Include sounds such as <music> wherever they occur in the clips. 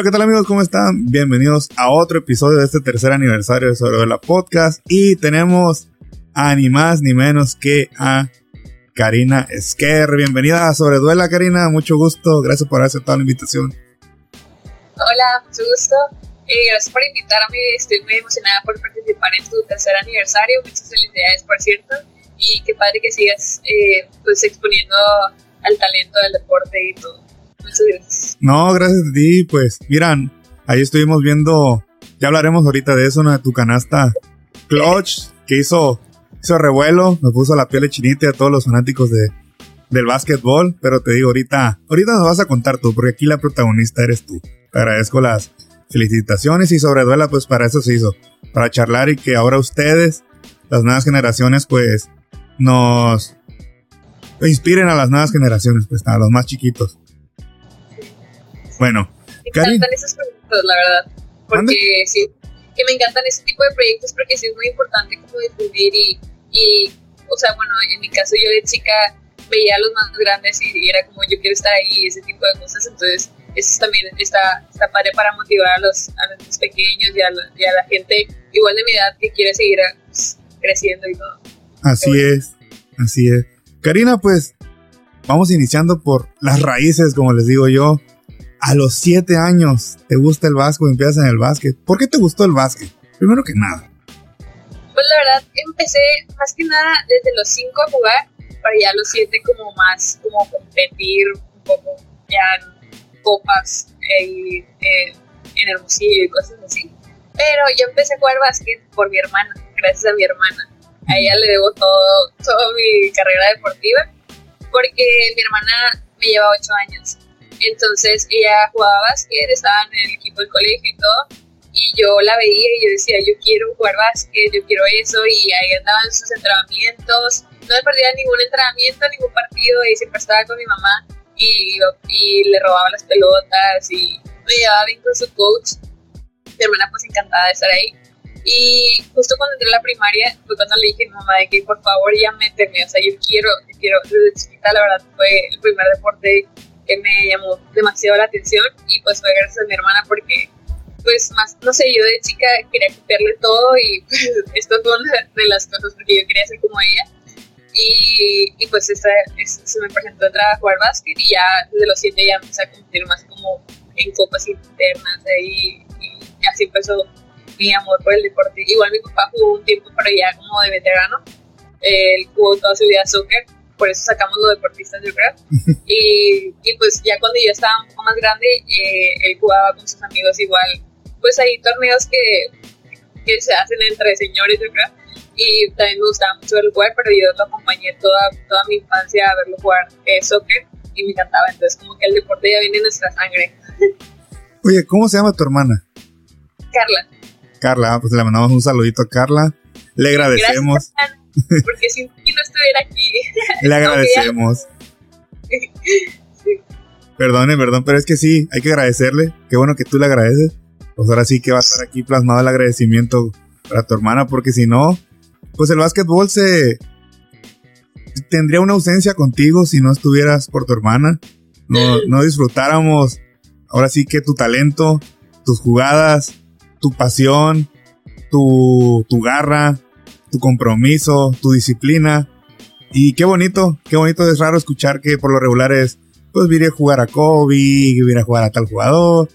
Hola, ¿qué tal amigos? ¿Cómo están? Bienvenidos a otro episodio de este tercer aniversario de Sobre la Podcast. Y tenemos a ni más ni menos que a Karina Esquer. Bienvenida a Sobreduela, Karina. Mucho gusto. Gracias por haber aceptado la invitación. Hola, mucho gusto. Eh, gracias por invitarme. Estoy muy emocionada por participar en tu tercer aniversario. Muchas felicidades, por cierto. Y qué padre que sigas eh, pues exponiendo al talento del deporte y todo. No, gracias a ti. Pues, miran, ahí estuvimos viendo, ya hablaremos ahorita de eso. De tu canasta clutch que hizo, hizo revuelo, me puso la piel de chinita a todos los fanáticos de, del básquetbol, pero te digo, ahorita, ahorita nos vas a contar tú, porque aquí la protagonista eres tú. Te agradezco las felicitaciones y sobre duela, pues para eso se hizo, para charlar y que ahora ustedes, las nuevas generaciones, pues nos inspiren a las nuevas generaciones, pues a los más chiquitos. Bueno, me encantan esos proyectos, la verdad, porque sí, que me encantan ese tipo de proyectos porque sí es muy importante como difundir y, y, o sea, bueno, en mi caso yo de chica veía a los más grandes y, era como yo quiero estar ahí, ese tipo de cosas, entonces eso también está, está padre para motivar a los, a los pequeños y a, la, y a la gente igual de mi edad que quiere seguir pues, creciendo y todo. Así es, así es. Karina, pues vamos iniciando por las raíces, como les digo yo. A los siete años te gusta el básquet, empiezas en el básquet. ¿Por qué te gustó el básquet? Primero que nada. Pues la verdad, empecé más que nada desde los cinco a jugar, para ya los siete como más, como competir un poco ya en copas eh, en Hermosillo y cosas así. Pero yo empecé a jugar básquet por mi hermana, gracias a mi hermana. A ella le debo todo, toda mi carrera deportiva, porque mi hermana me lleva ocho años entonces ella jugaba básquet, estaba en el equipo del colegio y todo. Y yo la veía y yo decía, yo quiero jugar básquet, yo quiero eso. Y ahí andaba en sus entrenamientos. No me perdía ningún entrenamiento, ningún partido. Y siempre estaba con mi mamá y, y le robaba las pelotas y me llevaba bien con su coach. Mi hermana pues encantada de estar ahí. Y justo cuando entré a la primaria fue cuando le dije a mi mamá de que por favor ya méteme, o sea, yo quiero, yo quiero, desde chiquita la verdad fue el primer deporte que me llamó demasiado la atención y pues fue gracias a mi hermana porque pues más, no sé, yo de chica quería copiarle todo y <laughs> pues, esto fue una de las cosas porque yo quería ser como ella y, y pues esta, se me presentó a jugar básquet y ya desde los siete ya empecé a competir más como en copas internas y, y así empezó mi amor por el deporte. Igual mi papá jugó un tiempo, pero ya como de veterano, él jugó toda su vida soccer por eso sacamos los deportistas, yo creo. <laughs> y, y, pues ya cuando yo estaba un poco más grande, eh, él jugaba con sus amigos igual. Pues hay torneos que, que se hacen entre señores, yo creo. Y también me gustaba mucho verlo jugar, pero yo lo acompañé toda, toda mi infancia a verlo jugar eh, soccer y me encantaba. Entonces, como que el deporte ya viene en nuestra sangre. <laughs> Oye, ¿cómo se llama tu hermana? Carla. Carla, pues le mandamos un saludito a Carla. Le agradecemos. Gracias, porque si no estuviera aquí. <laughs> Le agradecemos. Perdone, perdón, pero es que sí, hay que agradecerle. Qué bueno que tú le agradeces. Pues ahora sí que va a estar aquí plasmado el agradecimiento para tu hermana, porque si no, pues el básquetbol se tendría una ausencia contigo si no estuvieras por tu hermana. No, no disfrutáramos ahora sí que tu talento, tus jugadas, tu pasión, tu, tu garra, tu compromiso, tu disciplina. Y qué bonito, qué bonito es raro escuchar que por lo regular es, pues vine a jugar a Kobe, vine a jugar a tal jugador.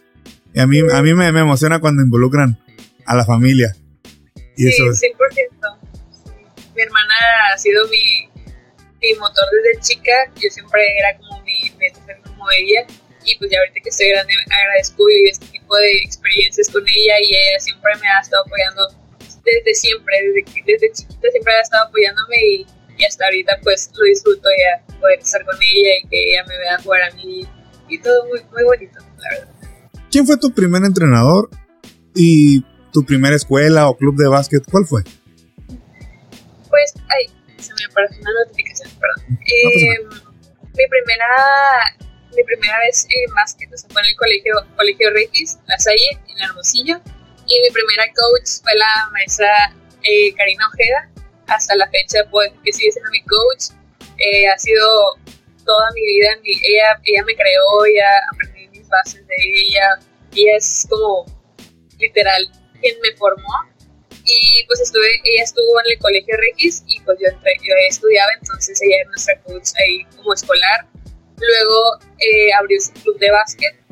Y a mí, a mí me, emociona cuando involucran a la familia. Y sí, eso 100%. Mi hermana ha sido mi, mi motor desde chica. Yo siempre era como mi meta como ella. Y pues ya ahorita que estoy grande agradezco vivir este tipo de experiencias con ella y ella siempre me ha estado apoyando desde siempre, desde, desde chiquita siempre ha estado apoyándome y, hasta ahorita pues lo disfruto ya poder estar con ella y que ella me vea jugar a mí y todo muy, muy bonito, la verdad. ¿Quién fue tu primer entrenador y tu primera escuela o club de básquet? ¿Cuál fue? Pues, ay, se me apareció una notificación, perdón. Eh, mi primera mi primera vez en básquet fue en el colegio, colegio Regis, La Salle, en Hermosillo y mi primera coach fue la maestra eh, Karina Ojeda. Hasta la fecha, pues, que sigue siendo mi coach. Eh, ha sido toda mi vida. ella, ella me creó, ya aprendí mis bases de ella. ella es como literal quien me formó y pues estuve, ella estuvo en el colegio Regis y pues yo, entré, yo estudiaba, entonces ella era nuestra coach ahí como escolar. Luego eh, abrió su club de básquet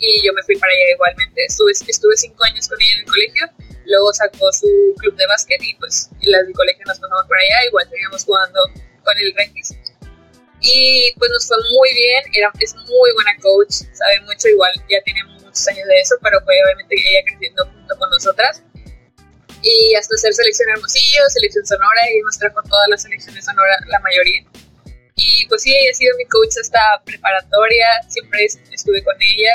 y yo me fui para allá igualmente. Estuve, estuve cinco años con ella en el colegio, luego sacó su club de básquet y pues las del colegio nos pasamos por allá, igual seguíamos jugando con el Regis. Y pues nos fue muy bien, era, es muy buena coach, sabe mucho, igual ya tiene muchos años de eso, pero fue obviamente ella creciendo junto con nosotras. Y hasta hacer selección Hermosillo, selección Sonora, y nos trajo todas las selecciones Sonora, la mayoría. Y pues sí, ella ha sido mi coach hasta preparatoria, siempre estuve con ella.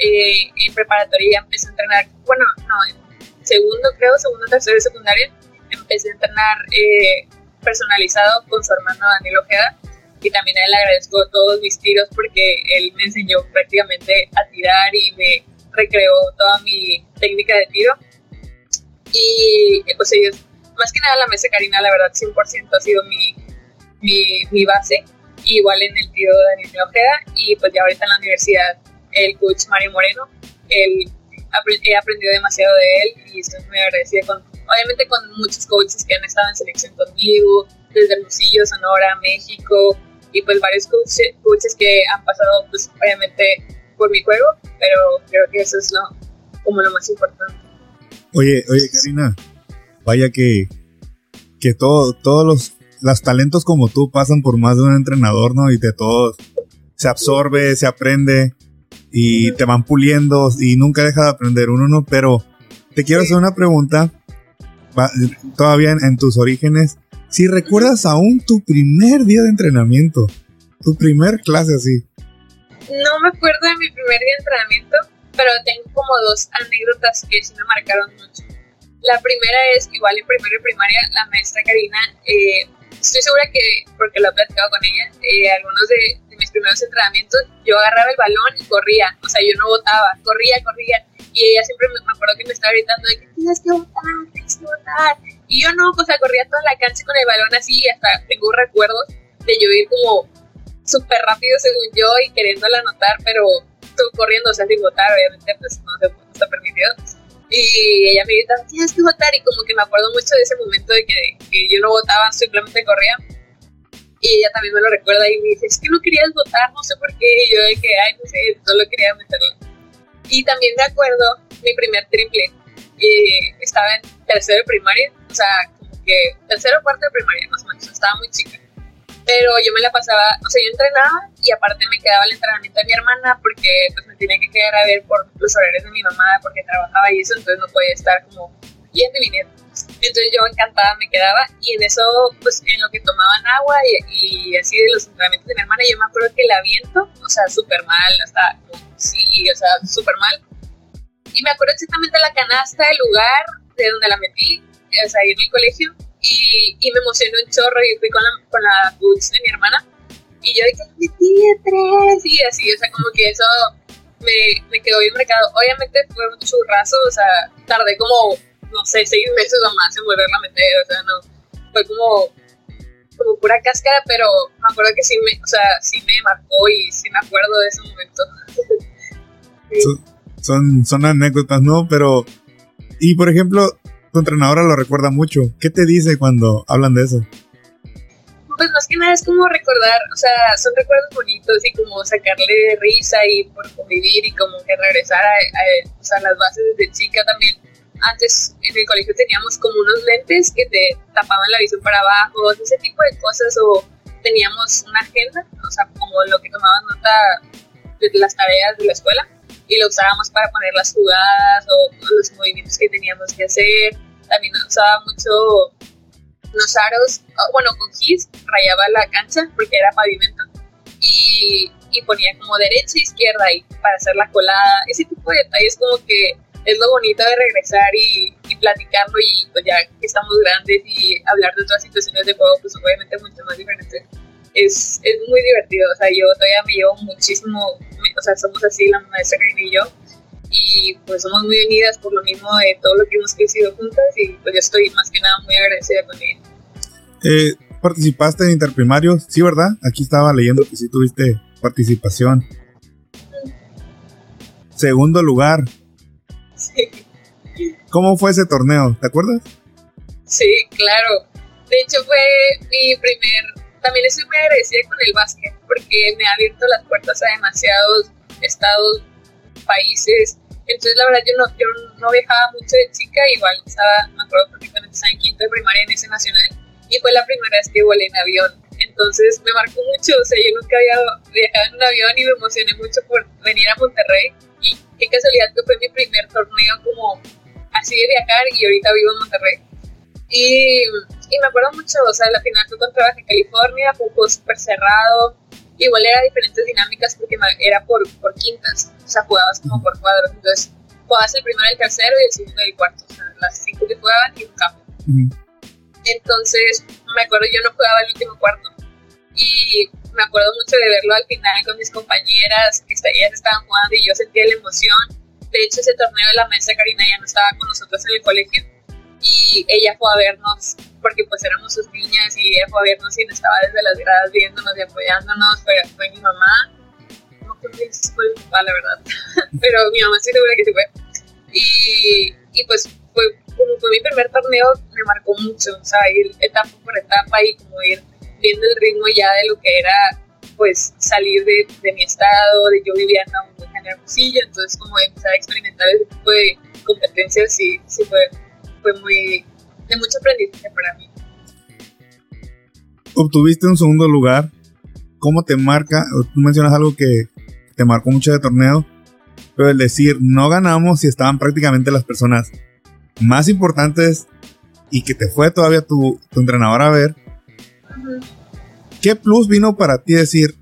Eh, en preparatoria empecé a entrenar, bueno, no, en segundo creo, segundo, tercero y secundaria, empecé a entrenar eh, personalizado con su hermano Daniel Ojeda y también a él agradezco todos mis tiros porque él me enseñó prácticamente a tirar y me recreó toda mi técnica de tiro. Y pues ellos, más que nada la mesa Karina, la verdad, 100% ha sido mi, mi, mi base. igual en el tiro de Daniel Ojeda y pues ya ahorita en la universidad el coach Mario Moreno, él, he aprendido demasiado de él y estoy muy agradecida con, obviamente con muchos coaches que han estado en selección conmigo, desde Hermosillo, Sonora, México, y pues varios coaches, que han pasado pues obviamente por mi juego, pero creo que eso es lo, como lo más importante. Oye, oye Karina, vaya que, que todo, todos los, los talentos como tú pasan por más de un entrenador, ¿no? Y de todos se absorbe, se aprende y te van puliendo y nunca deja de aprender uno, ¿no? Pero te quiero hacer una pregunta, todavía en tus orígenes, si recuerdas aún tu primer día de entrenamiento, tu primer clase así. No me acuerdo de mi primer día de entrenamiento, pero tengo como dos anécdotas que sí me marcaron mucho. La primera es, igual en primero y primaria, la maestra Karina, eh, estoy segura que, porque lo he platicado con ella, eh, algunos de, primeros entrenamientos, yo agarraba el balón y corría, o sea, yo no votaba, corría, corría, y ella siempre me, me acuerdo que me estaba gritando de que tienes que votar, tienes que votar, y yo no, pues corría toda la cancha con el balón así, hasta tengo recuerdos de yo ir como súper rápido según yo y queriéndola anotar, pero estuve corriendo, o sea, sin votar, obviamente, pues no, se, no está permitido. Y ella me gritaba, tienes que votar, y como que me acuerdo mucho de ese momento de que, que yo no votaba, simplemente corría. Y ella también me lo recuerda y me dice, es que no querías votar, no sé por qué. Y yo de que, ay, no sé, solo quería meterlo. Y también me acuerdo mi primer triple estaba en tercero de primaria, o sea, como que tercero o cuarto de primaria, más o menos, estaba muy chica. Pero yo me la pasaba, o sea, yo entrenaba y aparte me quedaba el entrenamiento de mi hermana porque pues me tenía que quedar a ver por los horarios de mi mamá porque trabajaba y eso, entonces no podía estar como yendo y viniendo. Entonces yo encantada me quedaba y en eso, pues en lo que tomaban agua y, así de los entrenamientos de mi hermana, yo me acuerdo que la viento, o sea, súper mal, hasta, sí, o sea, súper mal y me acuerdo exactamente la canasta, el lugar de donde la metí, o sea, ahí en el colegio, y, y me emocionó un chorro y fui con la, con la boots de mi hermana, y yo dije, metí tres, y así, o sea, como que eso me, me quedó bien marcado. Obviamente fue un churrazo, o sea, tardé como, no sé, seis meses o más en volverla a meter, o sea, no, fue como, como pura cáscara, pero me acuerdo que sí me, o sea, sí me marcó y sí me acuerdo de ese momento. <laughs> sí son, son anécdotas, ¿no? Pero, y por ejemplo, tu entrenadora lo recuerda mucho. ¿Qué te dice cuando hablan de eso? Pues más que nada es como recordar, o sea, son recuerdos bonitos y como sacarle risa y por convivir y como que regresar a, las bases desde chica también. Antes en el colegio teníamos como unos lentes que te tapaban la visión para abajo, ese tipo de cosas, o teníamos una agenda, o sea, como lo que tomaban nota de las tareas de la escuela y lo usábamos para poner las jugadas o los movimientos que teníamos que hacer. También usaba mucho los aros, bueno, con gis rayaba la cancha porque era pavimento y, y ponía como derecha e izquierda ahí para hacer la colada. Ese tipo de detalles como que es lo bonito de regresar y, y, platicarlo y pues ya que estamos grandes y hablar de otras situaciones de juego, pues obviamente mucho más diferentes. Es, es muy divertido, o sea, yo todavía me llevo muchísimo o sea, somos así la maestra Karina y yo, y pues somos muy unidas por lo mismo de todo lo que hemos crecido juntas y pues yo estoy más que nada muy agradecida con ella. Eh, ¿Participaste en interprimarios? Sí, ¿verdad? Aquí estaba leyendo que sí tuviste participación. segundo lugar. <laughs> ¿Cómo fue ese torneo? ¿Te acuerdas? Sí, claro. De hecho fue mi primer, también estoy muy agradecida con el básquet porque me ha abierto las puertas a demasiados estados, países. Entonces la verdad yo no, yo no viajaba mucho de chica, igual estaba, me acuerdo perfectamente, estaba en quinto de primaria en ese nacional y fue la primera vez que volé en avión. Entonces me marcó mucho, o sea, yo nunca había viajado en un avión y me emocioné mucho por venir a Monterrey y qué casualidad que fue mi primer torneo como así de viajar y ahorita vivo en Monterrey. Y, y me acuerdo mucho, o sea, la final fue contra Baja California, fue un juego súper cerrado, igual era diferentes dinámicas porque era por, por quintas, o sea, jugabas como por cuadros, entonces jugabas el primero, el tercero y el segundo y el cuarto, o sea, las cinco que jugaban y un campo. Entonces, me acuerdo, yo no jugaba el último cuarto y me acuerdo mucho de verlo al final con mis compañeras, que ellas estaban jugando y yo sentía la emoción de hecho, ese torneo de la mesa, Karina ya no estaba con nosotros en el colegio y ella fue a vernos porque pues éramos sus niñas y ella fue a vernos y estaba desde las gradas viéndonos y apoyándonos, fue, fue mi mamá, no creo que fue mi papá la verdad, <laughs> pero mi mamá sí segura que sí fue. Y, y pues fue, como fue mi primer torneo, me marcó mucho, o sea, ir etapa por etapa y como ir viendo el ritmo ya de lo que era pues salir de, de mi estado, de yo vivía en en Hermosillo, entonces como empezar a experimentar ese tipo de competencias sí, sí fue, fue muy, de mucho aprendizaje para mí. Obtuviste un segundo lugar, ¿cómo te marca? Tú mencionas algo que te marcó mucho de torneo, pero el decir no ganamos si estaban prácticamente las personas más importantes y que te fue todavía tu, tu entrenador a ver. ¿Qué plus vino para ti decir,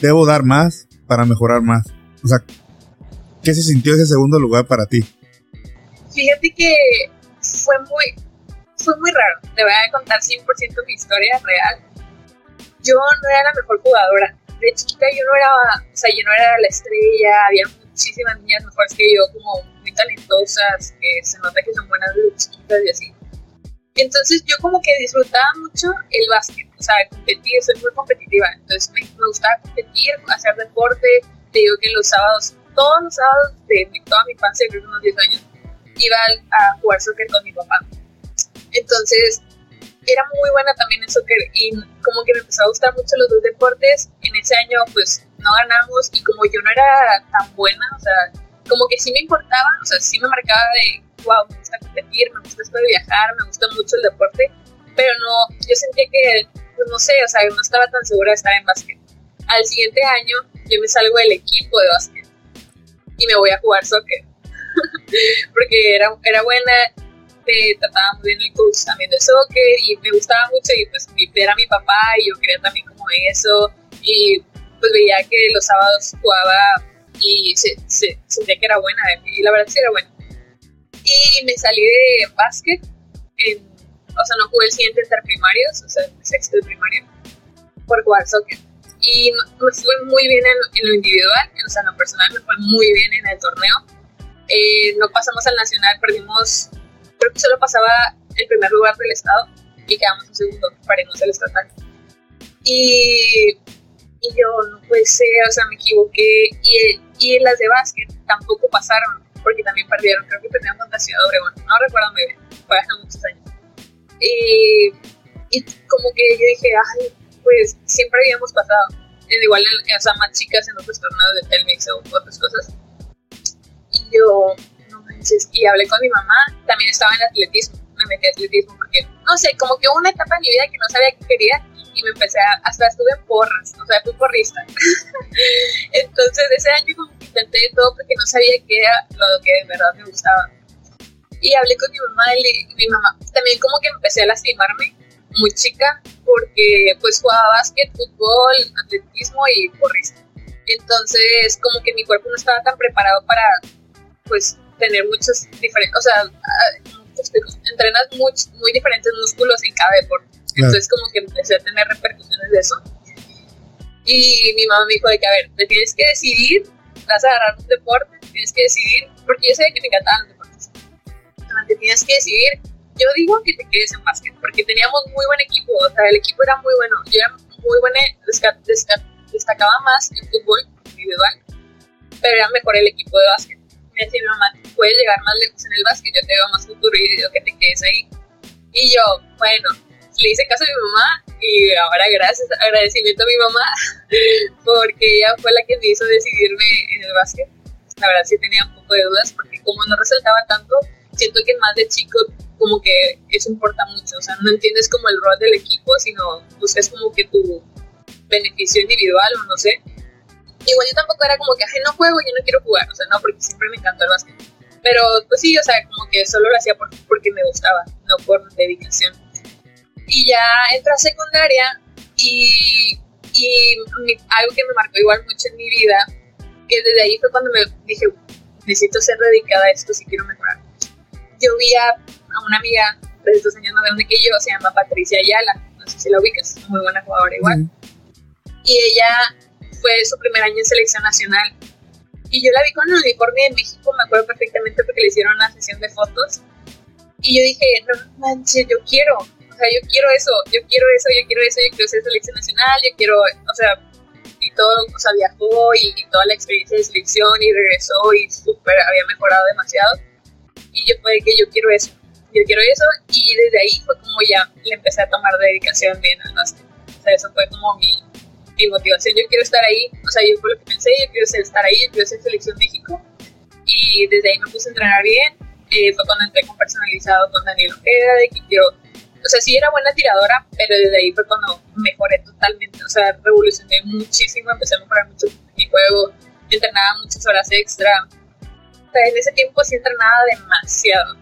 debo dar más para mejorar más? O sea, ¿qué se sintió ese segundo lugar para ti? Fíjate que fue muy, fue muy raro. Te voy a contar 100% mi historia real. Yo no era la mejor jugadora. De chiquita yo no era, o sea, yo no era la estrella. Había muchísimas niñas mejores que yo, como muy talentosas, que se nota que son buenas desde chiquitas y así. Entonces yo como que disfrutaba mucho el básquet, o sea, competir, soy muy competitiva. Entonces me, gustaba competir, hacer deporte, te digo que los sábados, todos los sábados de toda mi infancia, creo que unos 10 años, iba a jugar soccer con mi papá. Entonces, era muy buena también en soccer y como que me empezó a gustar mucho los dos deportes. En ese año, pues, no ganamos y como yo no era tan buena, o sea, como que sí me importaba, o sea, sí me marcaba de, wow, me gusta competir, me gusta esto de viajar, me gusta mucho el deporte, pero no, yo sentía que, pues no sé, o sea, no estaba tan segura de estar en básquet. Al siguiente año yo me salgo del equipo de básquet y me voy a jugar soccer. <laughs> Porque era, era buena, me trataba muy bien el coach también de soccer y me gustaba mucho y pues era mi papá y yo quería también como eso y pues veía que los sábados jugaba y se, se, sentía que era buena y la verdad sí era buena. Y me salí de básquet, o sea, no jugué el siguiente primarios, o sea, sexto de primaria, por jugar soccer y me fue muy bien en, lo individual, o sea, en lo personal me fue muy bien en el torneo. Eh, no pasamos al nacional, perdimos, creo que solo pasaba el primer lugar del estado y quedamos en segundo, paremos el estatal. Y, y yo, no puede ser, o sea, me equivoqué. Y, y las de básquet tampoco pasaron, porque también perdieron, creo que perdieron contra Ciudad Obregón, no recuerdo muy bien, fue hace muchos años. Y, y como que yo dije, ay, pues siempre habíamos pasado. Igual, o sea, más chicas en otros torneos de Telmix o otras cosas. Y yo, no manches, y hablé con mi mamá, también estaba en atletismo, me metí a atletismo porque, no sé, como que una etapa en mi vida que no sabía qué quería y me empecé a, hasta estuve en porras, o sea, fui porrista. <laughs> Entonces, ese año como intenté de todo porque no sabía qué era lo que de verdad me gustaba. Y hablé con mi mamá y mi mamá también como que empecé a lastimarme muy chica porque pues jugaba básquet, fútbol, atletismo y porrista. Entonces como que mi cuerpo no estaba tan preparado para pues tener muchos diferentes, o sea, entrenas muy, muy diferentes músculos en cada deporte. Entonces como que empecé a tener repercusiones de eso. Y mi mamá me dijo de que, a ver, te tienes que decidir, vas a agarrar un deporte, tienes que decidir, porque yo sabía que me encantaban los deportes. Te tienes que decidir yo digo que te quedes en básquet, porque teníamos muy buen equipo, o sea, el equipo era muy bueno. Yo era muy buena, destacaba más en fútbol individual, pero era mejor el equipo de básquet. Me decía mi mamá, puedes llegar más lejos en el básquet, yo te veo más futuro y digo que te quedes ahí. Y yo, bueno, le hice caso a mi mamá y ahora gracias, agradecimiento a mi mamá <laughs> porque ella fue la que me hizo decidirme en el básquet. La verdad sí tenía un poco de dudas porque como no resaltaba tanto, siento que más de chico como que eso importa mucho, o sea, no entiendes como el rol del equipo, sino buscas como que tu beneficio individual o no sé. Igual yo tampoco era como que, ay, no juego, yo no quiero jugar, o sea, no, porque siempre me encantó el básquet. Pero pues sí, o sea, como que solo lo hacía porque me gustaba, no por dedicación. Y ya entré a secundaria y, y algo que me marcó igual mucho en mi vida, que desde ahí fue cuando me dije, necesito ser dedicada a esto si quiero mejorar. Yo vi a, una amiga de estos años más grande que yo, se llama Patricia Ayala, no sé si la ubicas, muy buena jugadora igual. Y ella fue su primer año en selección nacional. Y yo la vi con el uniforme de México, me acuerdo perfectamente porque le hicieron una sesión de fotos. Y yo dije, no manches, yo quiero, sea, yo quiero eso, yo quiero eso, yo quiero eso, yo quiero ser selección nacional, yo quiero, o sea, y todo, o sea, viajó y, toda la experiencia de selección y regresó y súper, había mejorado demasiado. Y yo fue que yo quiero eso, yo quiero eso, y desde ahí fue como ya le empecé a tomar dedicación bien al básquet. O sea, eso fue como mi, mi motivación, yo quiero estar ahí, o sea, yo fue lo que pensé, yo quiero estar ahí, yo quiero ser selección México. Y desde ahí me puse a entrenar bien, eh, fue cuando entré con personalizado con Daniel Ojeda, de que quiero o sea, sí era buena tiradora, pero desde ahí fue cuando mejoré totalmente, o sea, revolucioné muchísimo, empecé a mejorar mucho mi juego, entrenaba muchas horas extra. O sea, en ese tiempo sí entrenaba demasiado.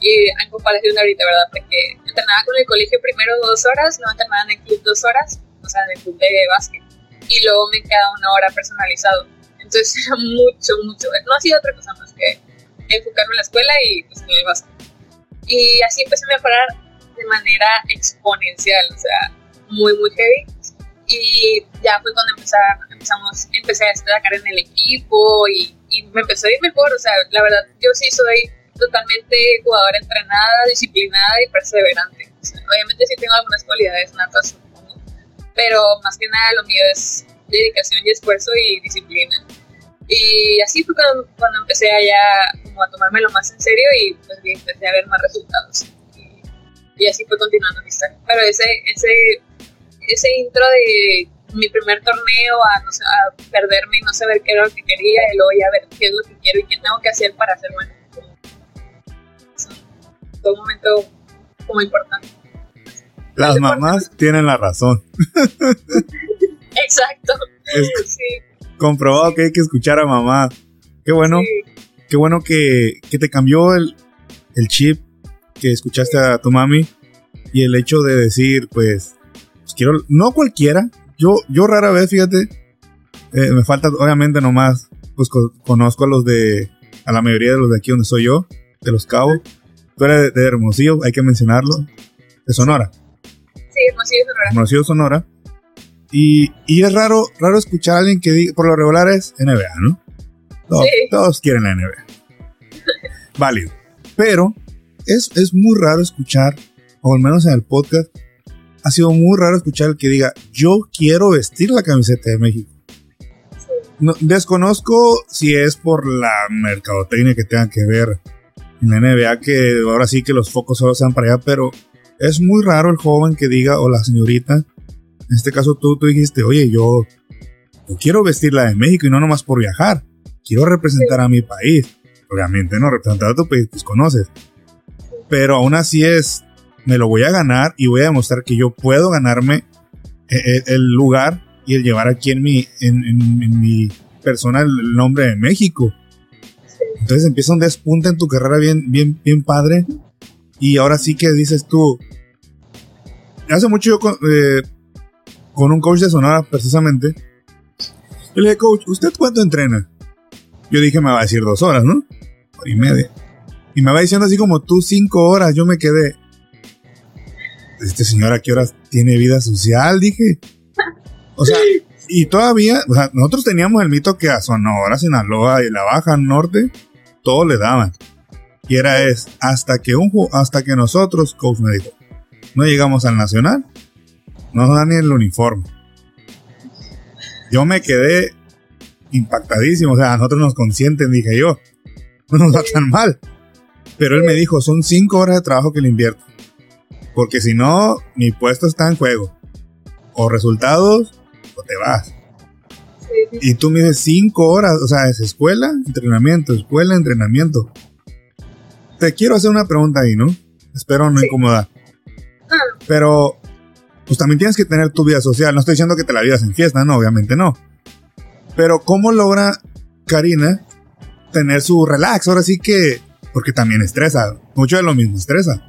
Y en comparación de ahorita, ¿verdad? Porque entrenaba con el colegio primero dos horas, luego entrenaba en el club dos horas, o sea, en el club de básquet. Y luego me quedaba una hora personalizado. Entonces <laughs> era mucho, mucho. No hacía otra cosa más que enfocarme en la escuela y pues en el básquet. Y así empecé a mejorar de manera exponencial, o sea, muy, muy heavy. Y ya fue cuando empezamos, empecé a destacar en el equipo y, y me empezó a ir mejor, o sea, la verdad, yo sí soy totalmente jugadora entrenada, disciplinada y perseverante. obviamente sí tengo algunas cualidades natas, pero más que nada lo mío es dedicación y esfuerzo y disciplina. Y así fue cuando, cuando empecé allá como a tomármelo más en serio y pues empecé a ver más resultados y así fue continuando mi historia. Pero ese, ese, ese intro de mi primer torneo a, no sé, a perderme y no saber qué era lo que quería y luego ya ver qué es lo que quiero y qué tengo que hacer para ser bueno. Fue un momento como importante. Las mamás tienen la razón. <laughs> Exacto. sí. Comprobado que hay que escuchar a mamá. Qué bueno. Qué bueno que, que te cambió el, el chip que escuchaste a tu mami y el hecho de decir, pues, pues quiero, no cualquiera, yo, yo rara vez, fíjate, eh, me falta obviamente nomás, pues conozco a los de, a la mayoría de los de aquí donde soy yo, de los cabos, tú eres de, Hermosillo, hay que mencionarlo, de Sonora. Sí, Hermosillo, Sonora. Hermosillo, Sonora. Y, y es raro, raro escuchar a alguien que diga, por lo regular es NBA, ¿no? Todos, todos quieren la NBA. <laughs> Válido. Pero es, es muy raro escuchar, o al menos en el podcast, ha sido muy raro escuchar el que diga, yo quiero vestir la camiseta de México. desconozco si es por la mercadotecnia que tenga que ver en la NBA, que ahora sí que los focos solo sean para allá, pero es muy raro el joven que diga, o la señorita, en este caso tú, tú dijiste, oye, yo, quiero vestirla de México y no nomás por viajar, quiero representar a mi país. Obviamente, no, representar a tu país, pues conoces pero aún así es, me lo voy a ganar y voy a demostrar que yo puedo ganarme eh, eh, el, lugar y el llevar aquí en mi, en, mi persona el nombre de México. Entonces empieza un despunte en tu carrera bien, bien, bien padre. Y ahora sí que dices tú. Hace mucho yo con, eh, un coach de Sonora, precisamente. Yo le dije, coach, ¿usted cuánto entrena? Yo dije, me va a decir dos horas, ¿no? Hora y media. Y me va diciendo así como tú cinco horas, yo me quedé. Este señor a qué horas tiene vida social, dije. O sea, y todavía, o sea, nosotros teníamos el mito que a Sonora, Sinaloa y la Baja Norte, todo le daban. Y era es, hasta que un hasta que nosotros, coach me dijo, no llegamos al nacional, no nos dan ni el uniforme. Yo me quedé impactadísimo. O sea, a nosotros nos consienten, dije yo. <laughs> No nos va tan mal. Pero él me dijo, son cinco horas de trabajo que le invierto. Porque si no, mi puesto está en juego. O resultados, o te vas. Y tú me dices cinco horas, o sea, es escuela, entrenamiento, escuela, entrenamiento. Te quiero hacer una pregunta ahí, ¿no? Espero no incomodar. Ah. Pero, pues también tienes que tener tu vida social. No estoy diciendo que te la vivas en fiesta, no, obviamente no. Pero, ¿cómo logra Karina tener su relax? Ahora sí que, porque también estresa. Mucho de lo mismo estresa.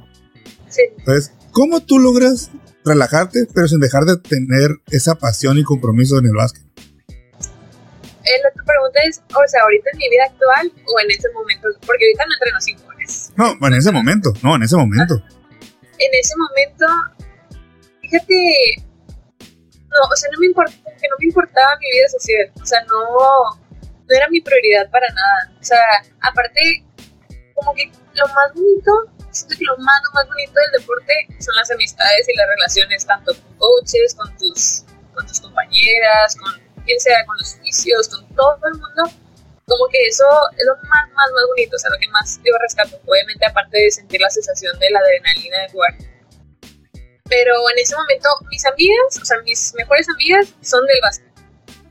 Sí. Entonces, ¿cómo tú logras relajarte, pero sin dejar de tener esa pasión y compromiso en el básquet? Eh, la otra pregunta es, o sea, ahorita en mi vida actual o en ese momento, porque ahorita no entreno cinco horas. No, en ese momento, no, en ese momento. en ese momento, fíjate, no, o sea, no me importa, que no me importaba mi vida social, o sea, no, no era mi prioridad para nada. O sea, aparte, como que lo más bonito, siento que lo más, lo más bonito del deporte son las amistades y las relaciones, tanto con coaches, con tus, con tus compañeras, con quien sea, con los juicios, con todo el mundo, como que eso es lo más, más, más bonito, o sea, lo que más yo rescato, obviamente aparte de sentir la sensación de la adrenalina de jugar. Pero en ese momento mis amigas, o sea, mis mejores amigas son del básquet.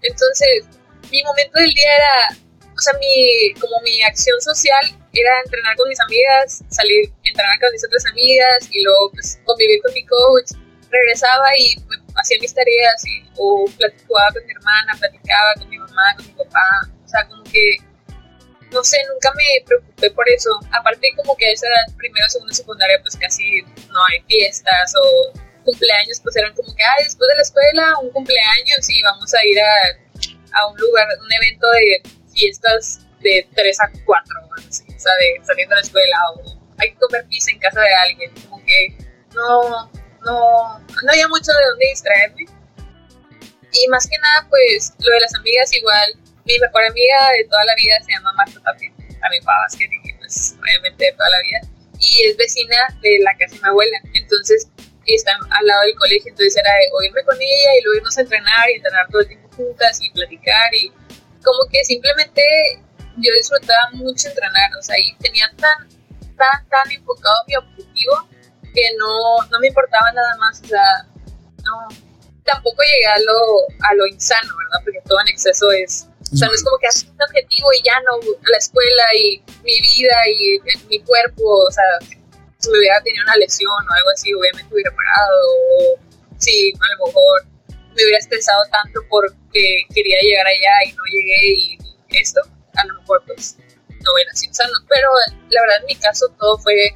Entonces, mi momento del día era, o sea, mi, como mi acción social era entrenar con mis amigas, salir, entrenar con mis otras amigas y luego pues, convivir con mi coach. Regresaba y hacía mis tareas y, o platicaba con mi hermana, platicaba con mi mamá, con mi papá, o sea, como que, no sé, nunca me preocupé por eso. Aparte como que a esa edad, primero, segundo, secundaria, pues casi no hay fiestas o cumpleaños, pues eran como que, ah, después de la escuela, un cumpleaños y vamos a ir a, a un lugar, un evento de fiestas de 3 a 4, así, o sea, de saliendo de la escuela o hay que comer pizza en casa de alguien, como que no, no, no había mucho de dónde distraerme. Y más que nada, pues lo de las amigas, igual, mi mejor amiga de toda la vida se llama Marta también, mi Pavas, que pues obviamente de toda la vida, y es vecina de la casa de mi abuela, entonces está al lado del colegio, entonces era de irme con ella y luego irnos a entrenar y entrenar todo el tiempo juntas y platicar y como que simplemente yo disfrutaba mucho entrenar, o sea, y tenía tan, tan, tan enfocado mi objetivo que no, no me importaba nada más, o sea, no, tampoco llegué a lo, a lo insano, ¿verdad? Porque todo en exceso es, o sea, no es como que haces un objetivo y ya no, la escuela y mi vida y mi cuerpo, o sea, si me hubiera tenido una lesión o algo así, obviamente hubiera parado, o si a lo mejor me hubiera estresado tanto porque quería llegar allá y no llegué y esto, a lo mejor pues no hubiera sido sano, pero la verdad en mi caso todo fue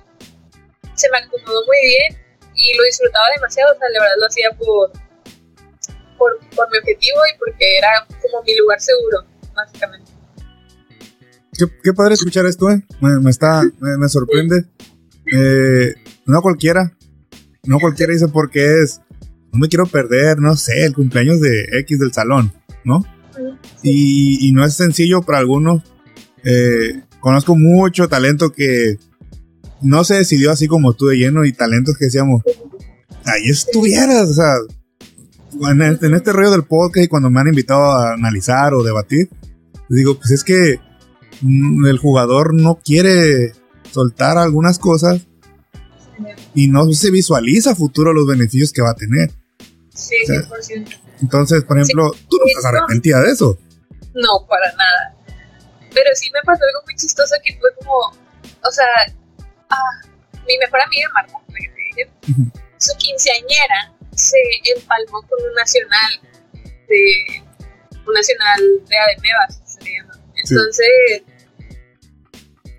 se me acomodó muy bien y lo disfrutaba demasiado, o sea, la verdad lo hacía por, por, mi objetivo y porque era como mi lugar seguro, básicamente. Qué, padre escuchar esto, ¿eh? Me, está, me, sorprende. Eh, no cualquiera, no cualquiera dice porque es, no me quiero perder, no sé, el cumpleaños de X del salón, ¿no? Y, y no es sencillo para algunos. Eh, conozco mucho talento que no se decidió así como tú de lleno y talentos que decíamos, ahí estuvieras, o sea, en, este rollo del podcast y cuando me han invitado a analizar o debatir, digo, pues es que mm, el jugador no quiere soltar algunas cosas y no se visualiza a futuro los beneficios que va a tener. Sí, 100%. entonces, por ejemplo, tú no estás arrepentida de eso. No, para nada. Pero sí me pasó algo muy chistoso que fue como, o sea, mi mejor amiga Marta, su quinceañera se empalmó con un nacional de un nacional de Ademevas, Entonces,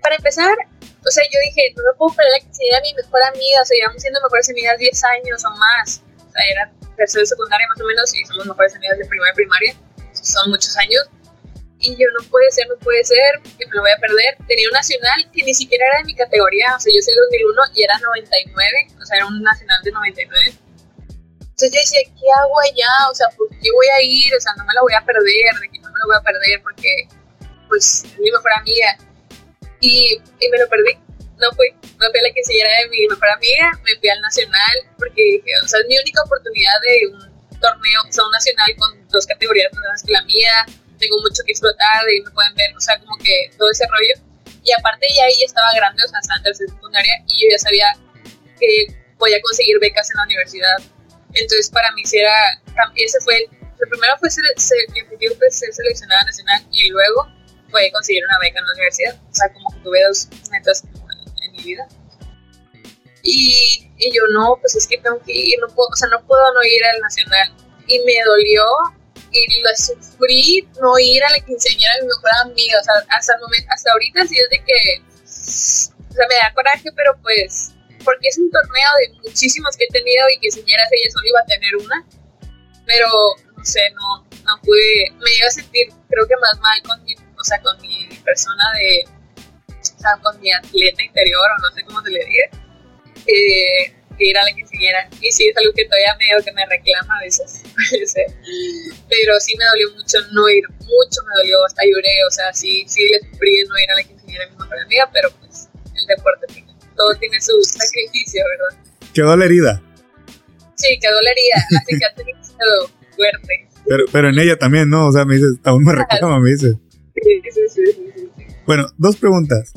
para empezar, o sea, yo dije, no me puedo perder la quinceañera de mi mejor amiga, o sea, llevamos siendo mejores amigas 10 años o más. O sea, era tercero de secundaria más o menos y somos mejores amigas de primaria primaria. Son muchos años y yo no puede ser, no puede ser, que me lo voy a perder. Tenía un nacional que ni siquiera era de mi categoría, o sea, yo soy 2001 y era 99, o sea, era un nacional de 99. Entonces yo decía, ¿qué hago allá? O sea, ¿por qué voy a ir? O sea, no me lo voy a perder, de que no me lo voy a perder porque, pues, es mi mejor amiga. Y, y me lo perdí. No fui, no fui a la quinceañera de mi mejor amiga, me fui al nacional porque dije, o sea, es mi única oportunidad de un torneo, o sea, un nacional con dos categorías más que la mía, tengo mucho que explotar, ahí me pueden ver, o sea, como que todo ese rollo. Y aparte ya ahí estaba grande, o sea, en tercera secundaria, y yo ya sabía que podía conseguir becas en la universidad. Entonces para mí sí era, ese fue, el primero fue ser, ser, fue ser seleccionada nacional y luego fue conseguir una beca en la universidad. O sea, como que tuve dos metas mi vida. Y, y, yo no, pues es que tengo que ir, no puedo, o sea, no puedo no ir al nacional. Y me dolió y lo sufrí no ir a la quinceañera de mi mejor amiga. O sea, hasta el momento, hasta ahorita sí es de que, o sea, me da coraje, pero pues, porque es un torneo de muchísimos que he tenido y que señoras ella solo iba a tener una. Pero, no sé, no, no pude, me iba a sentir, creo que más mal con mi, o sea, con mi persona de, sea, con mi atleta interior, o no sé cómo se le diga que, ir a la quinceañera. Y sí, es algo que todavía medio que me reclama a veces, <laughs> Pero sí me dolió mucho no ir, mucho me dolió, hasta lloré, o sea, sí, sí le sufrí no ir a la quinceañera mi mejor amiga, pero pues el deporte, todo tiene su sacrificio, ¿verdad? ¿Quedó la herida? Sí, quedó la herida, así que ha tenido fuerte. Pero, pero en ella también, ¿no? O sea, me dices, aún me reclama, me dices. Sí, sí, sí, sí, Bueno, dos preguntas.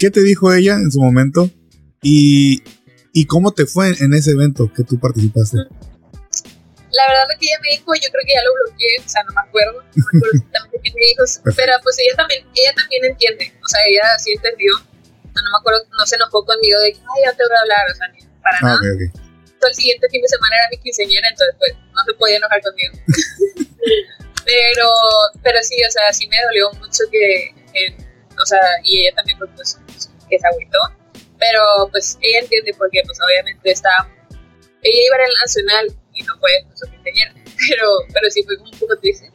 ¿Qué te dijo ella en su momento? Y ¿Y cómo te fue en ese evento que tú participaste? La verdad lo que ella me dijo, yo creo que ya lo bloqueé, o sea, no me acuerdo, no me acuerdo <laughs> exactamente qué me dijo, pero pues ella también, ella también entiende, o sea, ella sí entendió, no, no me acuerdo, no se enojó conmigo de que, ay, ya te voy a hablar, o sea, ni para ah, nada. Okay, okay. el siguiente fin de semana era mi quinceañera, entonces pues no se podía enojar conmigo. <laughs> pero, pero sí, o sea, sí me dolió mucho que, que o sea, y ella también pues, que se agüitó pero pues ella entiende porque pues obviamente está, ella iba al nacional y no fue su quinceañera, <laughs> pero, pero sí fue un poco triste.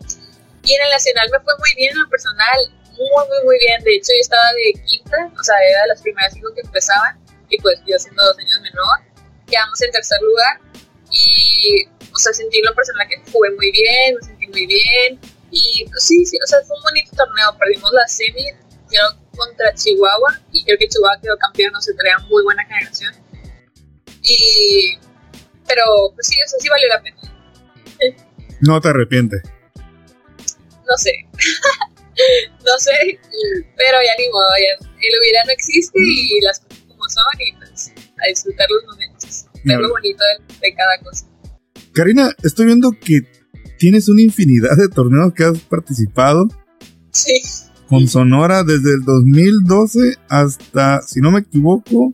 Y en el nacional me fue muy bien en lo personal, muy, muy, muy bien. De hecho, yo estaba de quinta, o sea, era de las primeras cinco que empezaban, y pues yo siendo dos años menor, quedamos en tercer lugar. Y, o sea, sentí lo personal que jugué muy bien, me sentí muy bien. Y pues sí, sí, o sea, fue un bonito torneo. Perdimos la semi, contra Chihuahua y creo que Chihuahua quedó campeón, o se traía muy buena generación. Y, pero pues sí, eso sí valió la pena. No te arrepientes. No sé. <laughs> no sé, pero ya ni modo, ya, el hubiera no existe y las cosas como son y pues a disfrutar los momentos, ver lo bonito de, de cada cosa. Karina, estoy viendo que tienes una infinidad de torneos que has participado. Sí con Sonora desde el 2012 hasta, si no me equivoco,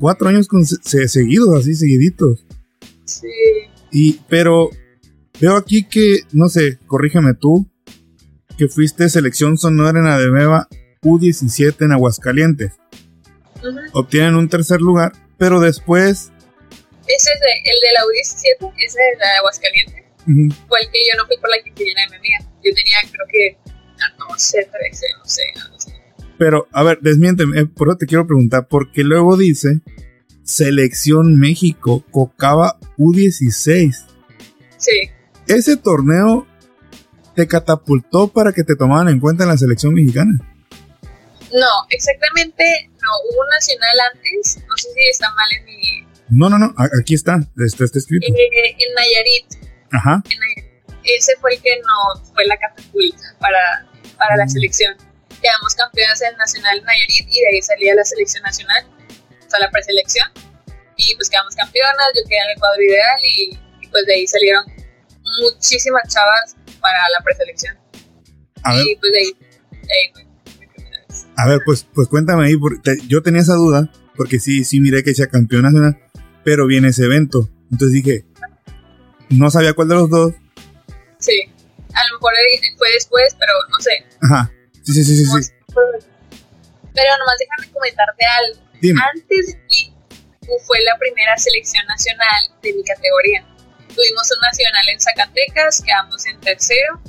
cuatro años con, seguidos, así seguiditos. Sí. Y, pero veo aquí que, no sé, corrígeme tú, que fuiste selección Sonora en Ademeva U17 en Aguascalientes. Obtienen un tercer lugar, pero después... Ese es el de la U17, ese es el de Aguascalientes. Fue el que yo no fui por la quinceañera de mi amiga. Yo tenía, creo que no sé, 13, no sé, Pero, a ver, desmiénteme, eh, por eso te quiero preguntar, porque luego dice Selección México, Cocaba U16. Sí. ¿Ese torneo te catapultó para que te tomaran en cuenta en la selección mexicana? No, exactamente, no, hubo un nacional antes, no sé si está mal en mi... No, no, no, aquí está, está, está escrito. Eh, en Nayarit. Ajá. En Nayarit. Ese fue el que no fue la catapulta para para la selección. Quedamos campeonas en Nacional Nayarit y de ahí salía la selección nacional, o sea, la preselección. Y pues quedamos campeonas, yo quedé en el cuadro ideal y, pues de ahí salieron muchísimas chavas para la preselección. A y pues de ahí, A ver, pues, pues cuéntame ahí, yo tenía esa duda, porque sí, sí miré que sea campeona nacional, pero viene ese evento. Entonces dije, no sabía cuál de los dos. Sí a lo mejor fue después, pero no sé. Ajá. Sí, sí, sí, sí. sí. Pero nomás déjame comentarte algo. Antes de fue la primera selección nacional de mi categoría. Tuvimos un nacional en Zacatecas, quedamos en tercero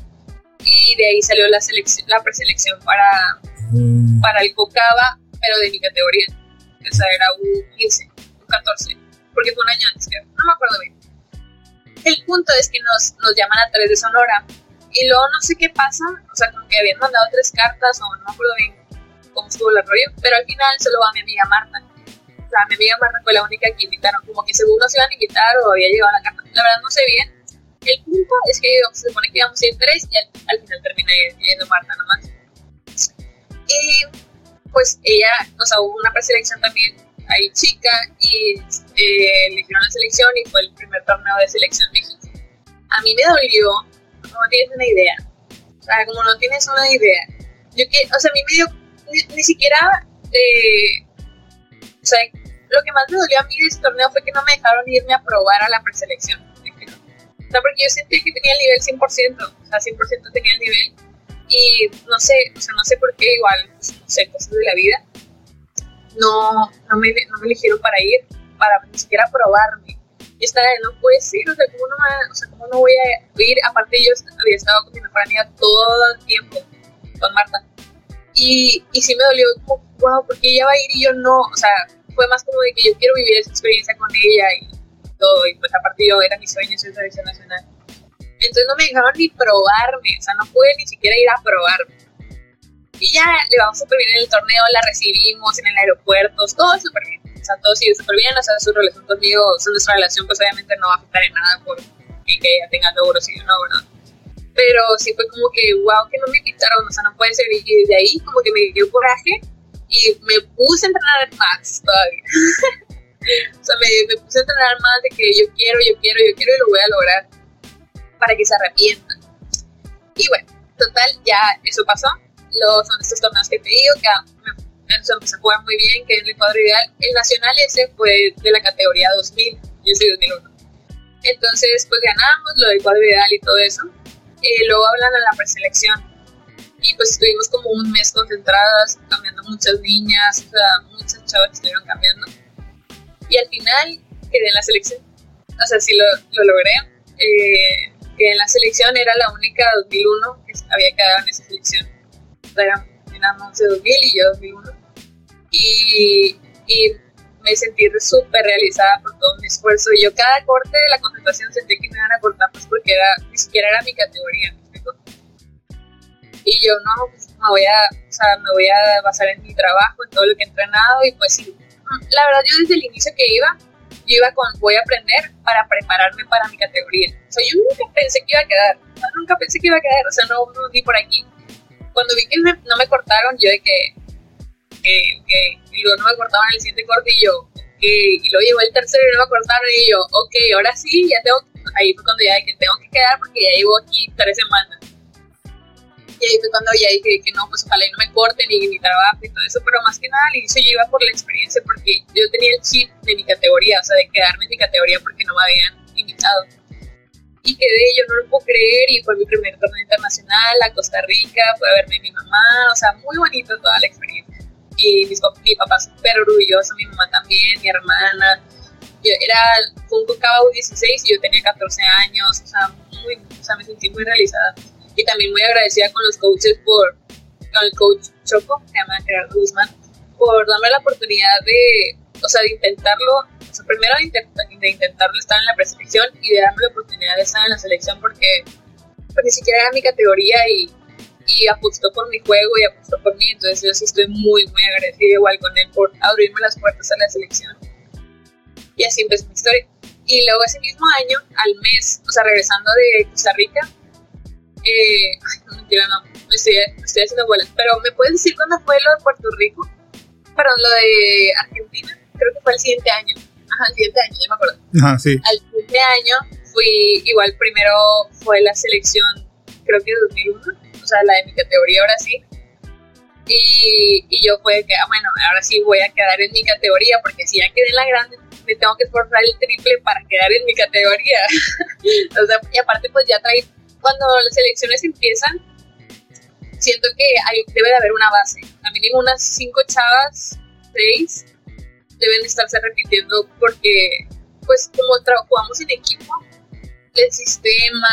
y de ahí salió la selección, la preselección para, mm. para el Cocaba, pero de mi categoría. O sea, era U15, U14, porque fue un año antes, creo. No me acuerdo bien. El punto es que nos, nos llaman a tres de Sonora y luego no sé qué pasa, o sea, como que habían mandado tres cartas o no me acuerdo bien cómo estuvo el rollo, pero al final solo va mi amiga Marta. O sea, mi amiga Marta fue la única que invitaron, como que según nos iban a invitar o había llegado la carta. La verdad no sé bien, el punto es que se supone que íbamos a ir tres y al, final terminé yendo Marta nomás. Y pues ella, o sea, hubo una preselección también ahí chica y eh, eligieron la selección y fue el primer torneo de selección México. A mí me dolió, no tienes una idea. O sea, como no tienes una idea. Yo que, o sea, a mí me dio, ni, siquiera, eh, o sea, lo que más me dolió a mí de ese torneo fue que no me dejaron irme a probar a la preselección. O sea, porque yo sentí que tenía el nivel 100%, o sea, 100% tenía el nivel. Y no sé, o sea, no sé por qué, igual, pues, no sé, cosas de la vida. No, no, me, no me eligieron para ir, para ni siquiera probarme. Y esta no puede ser, o sea, ¿cómo no, o sea, ¿cómo no voy a ir? Aparte, yo había estado con mi mejor amiga todo el tiempo, con Marta. Y, y sí me dolió como, wow, porque ella va a ir y yo no, o sea, fue más como de que yo quiero vivir esa experiencia con ella y todo, y pues aparte yo era mi sueño ser selección nacional. Entonces no me dejaron ni probarme, o sea, no pude ni siquiera ir a probarme. Y ya le vamos súper bien en el torneo, la recibimos en el aeropuerto, todo súper bien. O sea, todo sigue súper bien, o sea, su relación conmigo, o sea, nuestra relación pues obviamente no va a afectar en nada por que ella tenga logros y yo no, ¿verdad? Pero sí fue como que, wow, que no me invitaron, o sea, no puede ser. Y de ahí como que me dio coraje y me puse a entrenar más todavía. <laughs> o sea, me, me, puse a entrenar más de que yo quiero, yo quiero, yo quiero y lo voy a lograr para que se arrepientan. Y bueno, total, ya eso pasó. Los, son estos torneos que te digo, que me, empecé a jugar muy bien, que en el cuadro ideal. El nacional ese fue de la categoría 2000, yo soy 2001. Entonces, pues ganamos lo del cuadro ideal y todo eso. Eh, luego hablan a la preselección. Y pues estuvimos como un mes concentradas, cambiando muchas niñas, o sea, muchas chavas estuvieron cambiando. Y al final quedé en la selección. O sea, sí lo, lo logré. Eh, que en la selección era la única 2001 que había quedado en esa selección. Eran, eran 11 2000 y yo 2001. Y, y me sentí súper realizada por todo mi esfuerzo. Y yo cada corte de la concentración sentí que me iban a cortar pues porque era, ni siquiera era mi categoría. Y yo no, pues, me voy a, o sea, me voy a basar en mi trabajo, en todo lo que he entrenado y pues sí. La verdad yo desde el inicio que iba, yo iba con voy a aprender para prepararme para mi categoría. O sea, yo nunca pensé que iba a quedar, nunca pensé que iba a quedar, o sea, no, no ni por aquí. Cuando vi que no me cortaron, yo de que, que, que, y luego no me cortaban el siguiente corte y yo, okay, y luego llegó el tercero y no me cortaron y yo, ok, ahora sí, ya tengo, ahí fue cuando ya dije, tengo que quedar porque ya llevo aquí tres semanas. Y ahí fue cuando ya dije que no, pues ojalá y no me corten ni mi trabajo y todo eso, pero más que nada al inicio yo iba por la experiencia porque yo tenía el chip de mi categoría, o sea, de quedarme en mi categoría porque no me habían invitado. Y quedé, yo no lo puedo creer, y fue mi primer torneo internacional a Costa Rica, fue a verme mi mamá, o sea, muy bonito toda la experiencia. Y mis, mi papá súper orgulloso, mi mamá también, mi hermana. Yo era, fue un 16 y yo tenía 14 años, o sea, muy, o sea, me sentí muy realizada y también muy agradecida con los coaches por, con el coach Choco, que se llama Gerardo Guzmán, por darme la oportunidad de, o sea, de intentarlo, o sea, primero de, intentarlo estar en la preselección y de darme la oportunidad de estar en la selección porque pues, ni siquiera era mi categoría y, y apostó por mi juego y apostó por mí, entonces yo sí estoy muy, muy agradecida igual con él por abrirme las puertas a la selección. Y así empezó mi historia. Y luego ese mismo año, al mes, o sea, regresando de Costa Rica, eh, ay, no mentira, no, me estoy, estoy haciendo bolas. Pero ¿me puedes decir cuándo fue lo de Puerto Rico? Perdón, lo de Argentina. Creo que fue el siguiente año. Ajá, el siguiente año, ya me acuerdo. Ajá, sí. Al siguiente año fui, igual primero fue la selección, creo que 2001, o sea, la de mi categoría ahora sí. Y, y yo fue que, ah, bueno, ahora sí voy a quedar en mi categoría, porque si ya quedé en la grande, me tengo que esforzar el triple para quedar en mi categoría. <laughs> o sea, y aparte pues ya traí cuando las elecciones empiezan, siento que hay, debe de haber una base. A mínimo unas cinco chavas, seis, deben estarse repitiendo porque, pues, como jugamos en equipo, el sistema,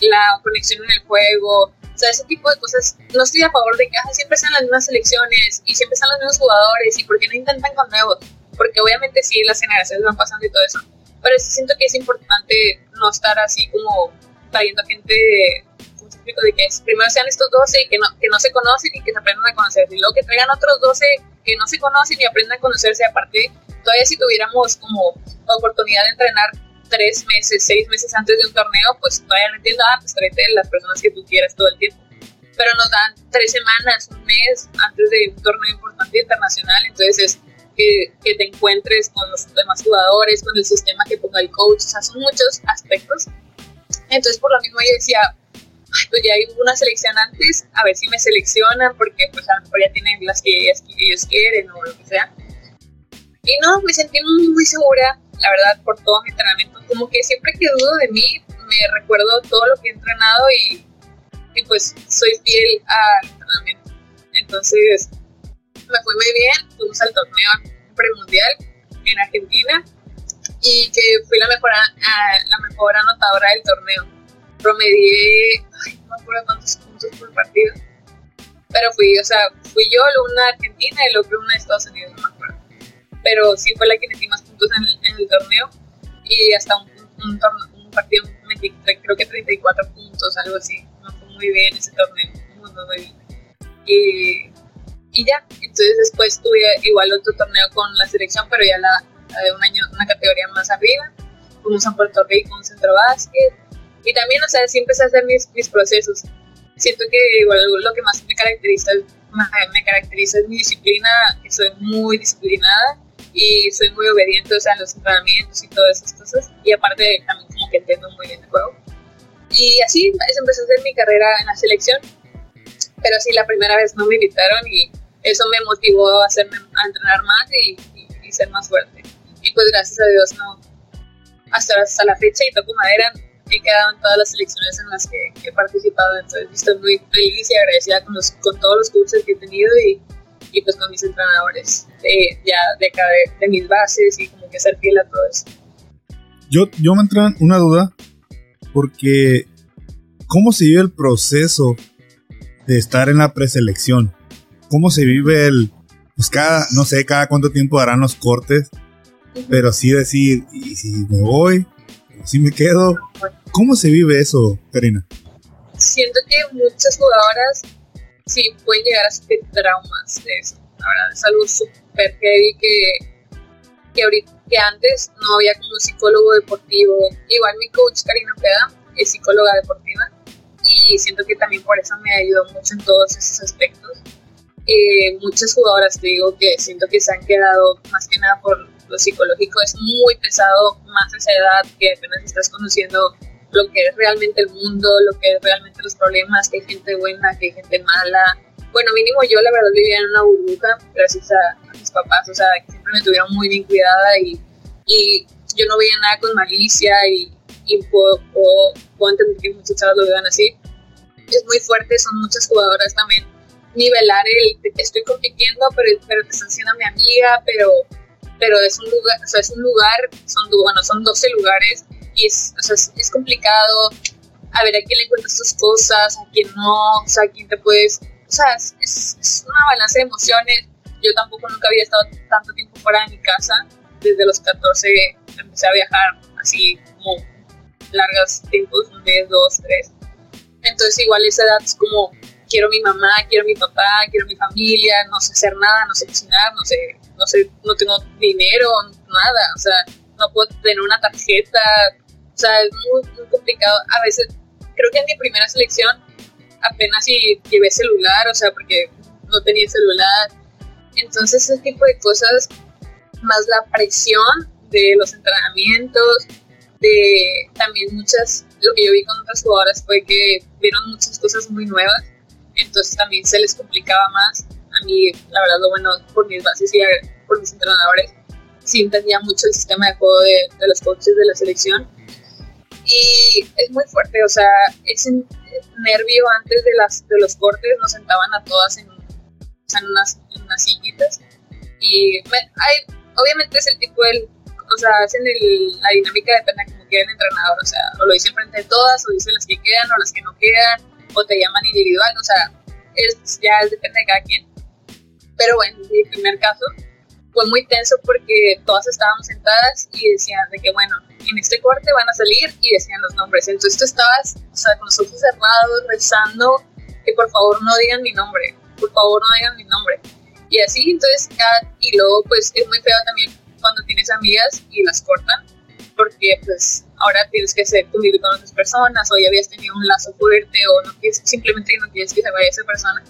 la conexión en el juego, o sea, ese tipo de cosas, no estoy a favor de que siempre sean las mismas selecciones y siempre están los mismos jugadores y por qué no intentan con nuevos, porque obviamente sí, las generaciones van pasando y todo eso, pero sí siento que es importante no estar así como trayendo gente, de que primero sean estos 12 y que no, que no se conocen y que se aprendan a conocer, y luego que traigan otros 12 que no se conocen y aprendan a conocerse. Aparte, todavía si tuviéramos como oportunidad de entrenar tres meses, seis meses antes de un torneo, pues todavía no entiendo, ah, pues tráete las personas que tú quieras todo el tiempo. Pero nos dan tres semanas, un mes antes de un torneo importante internacional, entonces es que, que, te encuentres con los demás jugadores, con el sistema que ponga el coach, o sea, son muchos aspectos. Entonces, por lo mismo yo decía, pues ya hay una selección antes, a ver si me seleccionan, porque pues a lo mejor ya tienen las que ellos quieren o lo que sea. Y no, me sentí muy, muy segura, la verdad, por todo mi entrenamiento. Como que siempre que dudo de mí, me recuerdo todo lo que he entrenado y, y pues soy fiel al entrenamiento. Entonces, me fue muy bien, fuimos al torneo premundial en Argentina y que fui la mejor, la mejor anotadora del torneo. Promedié, no me acuerdo cuántos puntos por partido, pero fui, o sea, fui yo, una argentina y luego una de Estados Unidos, no me acuerdo. Pero sí fue la que metí más puntos en en el torneo y hasta un, un, un partido metí creo que 34 puntos, algo así. Me fue muy bien ese torneo, muy, muy bien. Y y ya. Entonces después tuve igual otro torneo con la selección, pero ya la, de un año, una categoría más arriba. Fuimos a Puerto Rico, un centro básquet. Y también, o sea, siempre empecé a hacer mis, mis procesos. Siento que igual lo que más me caracteriza, me caracteriza es mi disciplina, que soy muy disciplinada y soy muy obediente, o sea, en los entrenamientos y todas esas cosas. Y aparte también como que entiendo muy bien el juego. Y así empecé a hacer mi carrera en la selección. Pero sí, la primera vez no me invitaron y eso me motivó a, hacerme, a entrenar más y, ser más fuerte. Y pues gracias a Dios, no, hasta, hasta la fecha y toco madera, he quedado en todas las selecciones en las que, he participado, entonces estoy muy feliz y agradecida con, los, con todos los coaches que he tenido y, y pues con mis entrenadores de, ya de, de, de, mis bases y como que ser fiel a todo eso. Yo, yo me entra una duda porque ¿cómo se vive el proceso de estar en la preselección? cómo se vive el, pues cada, no sé, cada cuánto tiempo darán los cortes, pero sí decir, y si me voy, si me quedo, ¿cómo se vive eso, Karina? Siento que muchas jugadoras sí pueden llegar a sufrir traumas de eso, la verdad, es algo súper heavy que, que ahorita, que antes no había como un psicólogo deportivo, igual mi coach Karina Peda es psicóloga deportiva y siento que también por eso me ayudó mucho en todos esos aspectos. Eh, muchas jugadoras, te digo que siento que se han quedado más que nada por lo psicológico, es muy pesado más a esa edad que apenas estás conociendo lo que es realmente el mundo, lo que es realmente los problemas, que hay gente buena, que hay gente mala. Bueno, mínimo yo la verdad vivía en una burbuja gracias a, mis papás, o sea, que siempre me tuvieron muy bien cuidada y, y yo no veía nada con malicia y, y puedo, puedo, entender que muchas chavas lo vean así. Es muy fuerte, son muchas jugadoras también nivelar el estoy compitiendo, pero, pero te haciendo mi amiga, pero, pero es un lugar, o sea, es un lugar, son, bueno, son 12 lugares y es, o sea, es, complicado. A ver a quién le encuentras tus cosas, a quién no, o sea, a quién te puedes, o sea, es, es una balanza de emociones. Yo tampoco nunca había estado tanto tiempo fuera de mi casa, desde los 14 empecé a viajar así como largos tiempos, un mes, dos, tres. Entonces igual esa edad es como quiero mi mamá, quiero mi papá, quiero mi familia, no sé hacer nada, no sé cocinar, no sé, no sé, no tengo dinero, nada, o sea, no puedo tener una tarjeta, o sea, es muy, muy complicado. A veces, creo que en mi primera selección apenas si llevé celular, o sea, porque no tenía celular. Entonces, ese tipo de cosas, más la presión de los entrenamientos, de también muchas, lo que yo vi con otras jugadoras fue que vieron muchas cosas muy nuevas entonces también se les complicaba más. A mí, la verdad, lo bueno por mis bases y por mis entrenadores, sí entendía mucho el sistema de juego de, de los coaches de la selección. Y es muy fuerte, o sea, ese nervio antes de, las, de los cortes nos sentaban a todas en, en, unas, en unas sillitas. Y hay, obviamente es el tipo del, o sea, hacen el, la dinámica de cómo quede el entrenador, o sea, o lo dicen frente de todas, o dicen las que quedan, o las que no quedan, o te llaman individual, o sea, es, ya depende de cada quien. Pero bueno, en mi primer caso fue muy tenso porque todas estábamos sentadas y decían de que, bueno, en este corte van a salir y decían los nombres. Entonces tú estabas, o sea, con los ojos cerrados, rezando que por favor no digan mi nombre, por favor no digan mi nombre. Y así, entonces, cada, y luego, pues es muy feo también cuando tienes amigas y las cortan, porque pues ahora tienes que ser convivir con otras personas o ya habías tenido un lazo fuerte o no quieres, simplemente no quieres que se vaya esa persona.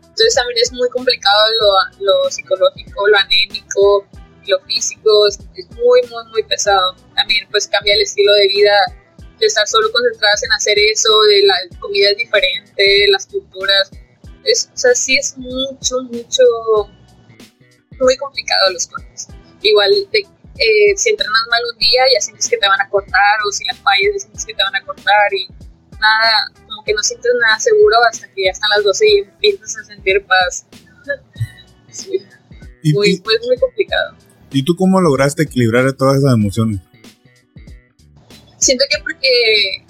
Entonces también es muy complicado lo, lo psicológico, lo anémico, lo físico, es, muy, muy, muy pesado. También pues cambia el estilo de vida de estar solo concentradas en hacer eso, de la comida es diferente, las culturas. Es, o sea, sí es mucho, mucho, muy complicado los cuerpos. Igual de eh, si entrenas mal un día ya sientes que te van a cortar o si las fallas ya sientes que te van a cortar y nada, como que no sientes nada seguro hasta que ya están las 12 y empiezas a sentir paz. <laughs> sí. muy, pues, muy complicado. ¿Y tú cómo lograste equilibrar todas esas emociones? Siento que porque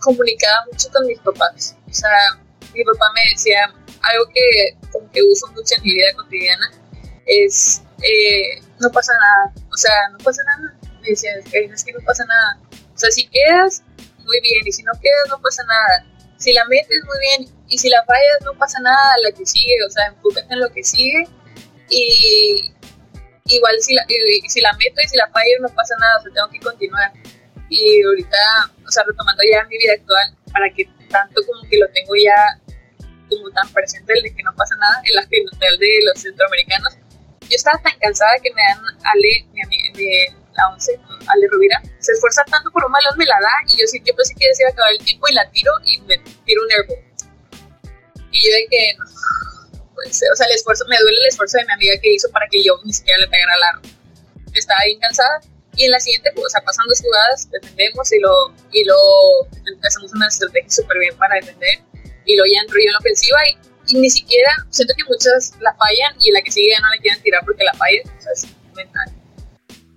comunicaba mucho con mis papás. O sea, mi papá me decía algo que como que uso mucho en mi vida cotidiana es eh, no pasa nada, o sea, no pasa nada. Me decían, es que no pasa nada. O sea, si quedas, muy bien, y si no quedas, no pasa nada. Si la metes, muy bien, y si la fallas, no pasa nada, la que sigue, o sea, enfócate en lo que sigue. Y igual si la, si la meto y si la fallo, no pasa nada, o sea, tengo que continuar. Y ahorita, o sea, retomando ya mi vida actual, para que tanto como que lo tengo ya como tan presente el de que no pasa nada en la final de los centroamericanos, yo estaba tan cansada que me dan Ale, mi amiga de la 11, Ale Rubira, se esfuerza tanto por un balón, me la da y yo, yo pensé que se iba a acabar el tiempo y la tiro y me tiro un airball. Y yo de que, pues, o sea, el esfuerzo, me duele el esfuerzo de mi amiga que hizo para que yo ni siquiera le pegara arco. Estaba bien cansada. Y en la siguiente, pues, o sea, pasan dos jugadas, defendemos y lo, y lo hacemos una estrategia súper bien para defender. Y luego ya entro yo en la ofensiva y y ni siquiera, siento que muchas la fallan y la que sigue ya no la quieren tirar porque la fallan, o sea, es mental.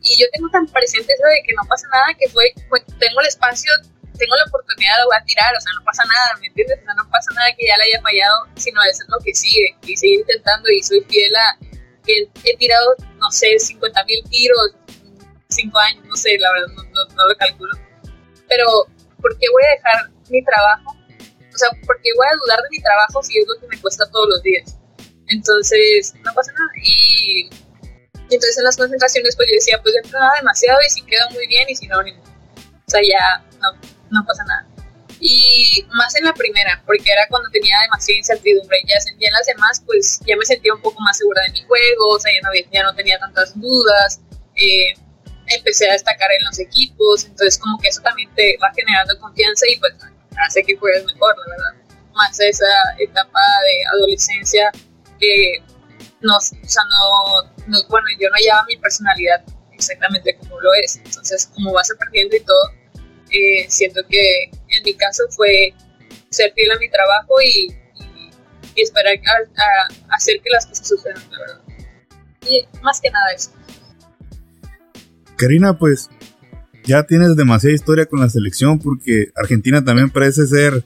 Y yo tengo tan presente eso de que no pasa nada, que fue, tengo el espacio, tengo la oportunidad, la voy a tirar, o sea, no pasa nada, ¿me entiendes? O sea, no pasa nada que ya la haya fallado, sino eso es lo que sigue, y sigue intentando, y soy fiel a que he tirado, no sé, 50 mil tiros, 5 años, no sé, la verdad, no, no, no lo calculo. Pero, ¿por qué voy a dejar mi trabajo o sea, porque voy a dudar de mi trabajo si es lo que me cuesta todos los días. Entonces, no pasa nada. Y, entonces en las concentraciones, pues yo decía, pues he nada demasiado y si queda muy bien y si no, ni O sea, ya no, no pasa nada. Y más en la primera, porque era cuando tenía demasiada incertidumbre. Ya, en las demás, pues ya me sentía un poco más segura de mi juego, o sea, ya no, no tenía tantas dudas. Eh, empecé a destacar en los equipos, entonces como que eso también te va generando confianza y pues hace que juegues mejor, la verdad. Más esa etapa de adolescencia que no, o sea, no, bueno, yo no llevaba mi personalidad exactamente como lo es. Entonces, como vas aprendiendo y todo, eh, siento que en mi caso fue ser fiel a mi trabajo y, esperar a, hacer que las cosas sucedan, la verdad. Y más que nada eso. Karina, pues ya tienes demasiada historia con la selección porque Argentina también parece ser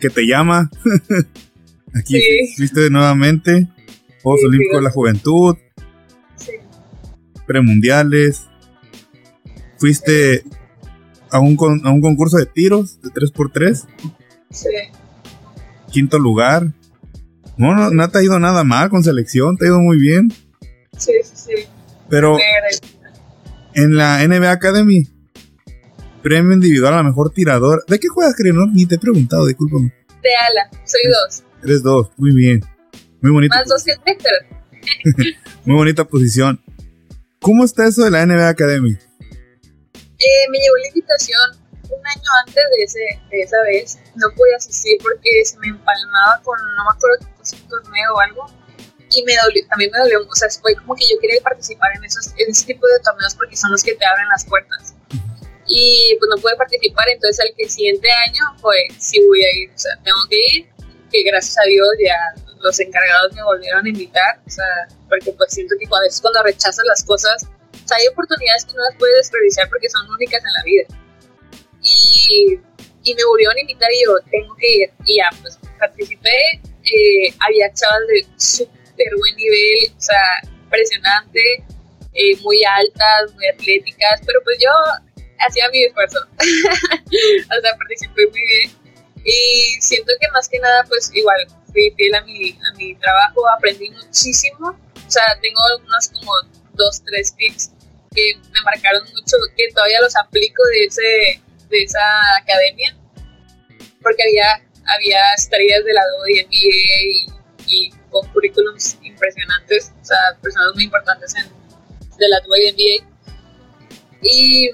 que te llama. <laughs> Aquí fuiste nuevamente. Juegos Olímpicos de la Juventud. Sí. Premundiales. Fuiste a un, a un concurso de tiros de 3x3. Sí. Quinto lugar. No, no, te ha ido nada mal con selección, te ha ido muy bien. Sí, sí, sí. Pero en la NBA Academy. Premio individual a la mejor tirador. ¿De qué juegas, creo? ni te he preguntado, discúlpame. De ala, soy dos. Eres dos, muy bien. Muy bonito. Más dos que <laughs> Muy bonita posición. ¿Cómo está eso de la NBA Academy? Eh, me llegó la invitación un año antes de, ese, de esa vez. No pude asistir porque se me empalmaba con, no me acuerdo qué cosa, un torneo o algo. Y me dolió, también me dolió, o sea, fue como que yo quería participar en, esos, en ese tipo de torneos porque son los que te abren las puertas. Y pues no pude participar, entonces al que siguiente año, pues sí voy a ir, o sea, tengo que ir, que gracias a Dios ya los encargados me volvieron a invitar, o sea, porque pues siento que cuando, rechazas las cosas, hay oportunidades que no las puedes desperdiciar porque son únicas en la vida. Y, y me volvieron a invitar y yo tengo que ir, y ya, pues participé, eh, había chavas de buen nivel, o sea, impresionante, eh, muy altas, muy atléticas, pero pues yo hacía mi esfuerzo, <laughs> o sea, participé muy bien. Y siento que más que nada, pues igual fui fiel a mi, a mi trabajo, aprendí muchísimo, o sea, tengo algunos como dos, tres tips que me marcaron mucho, que todavía los aplico de, ese, de esa academia, porque había, había estrellas de la WNBA y, y con currículums impresionantes, o sea, personas muy importantes en, de la WNBA. Y,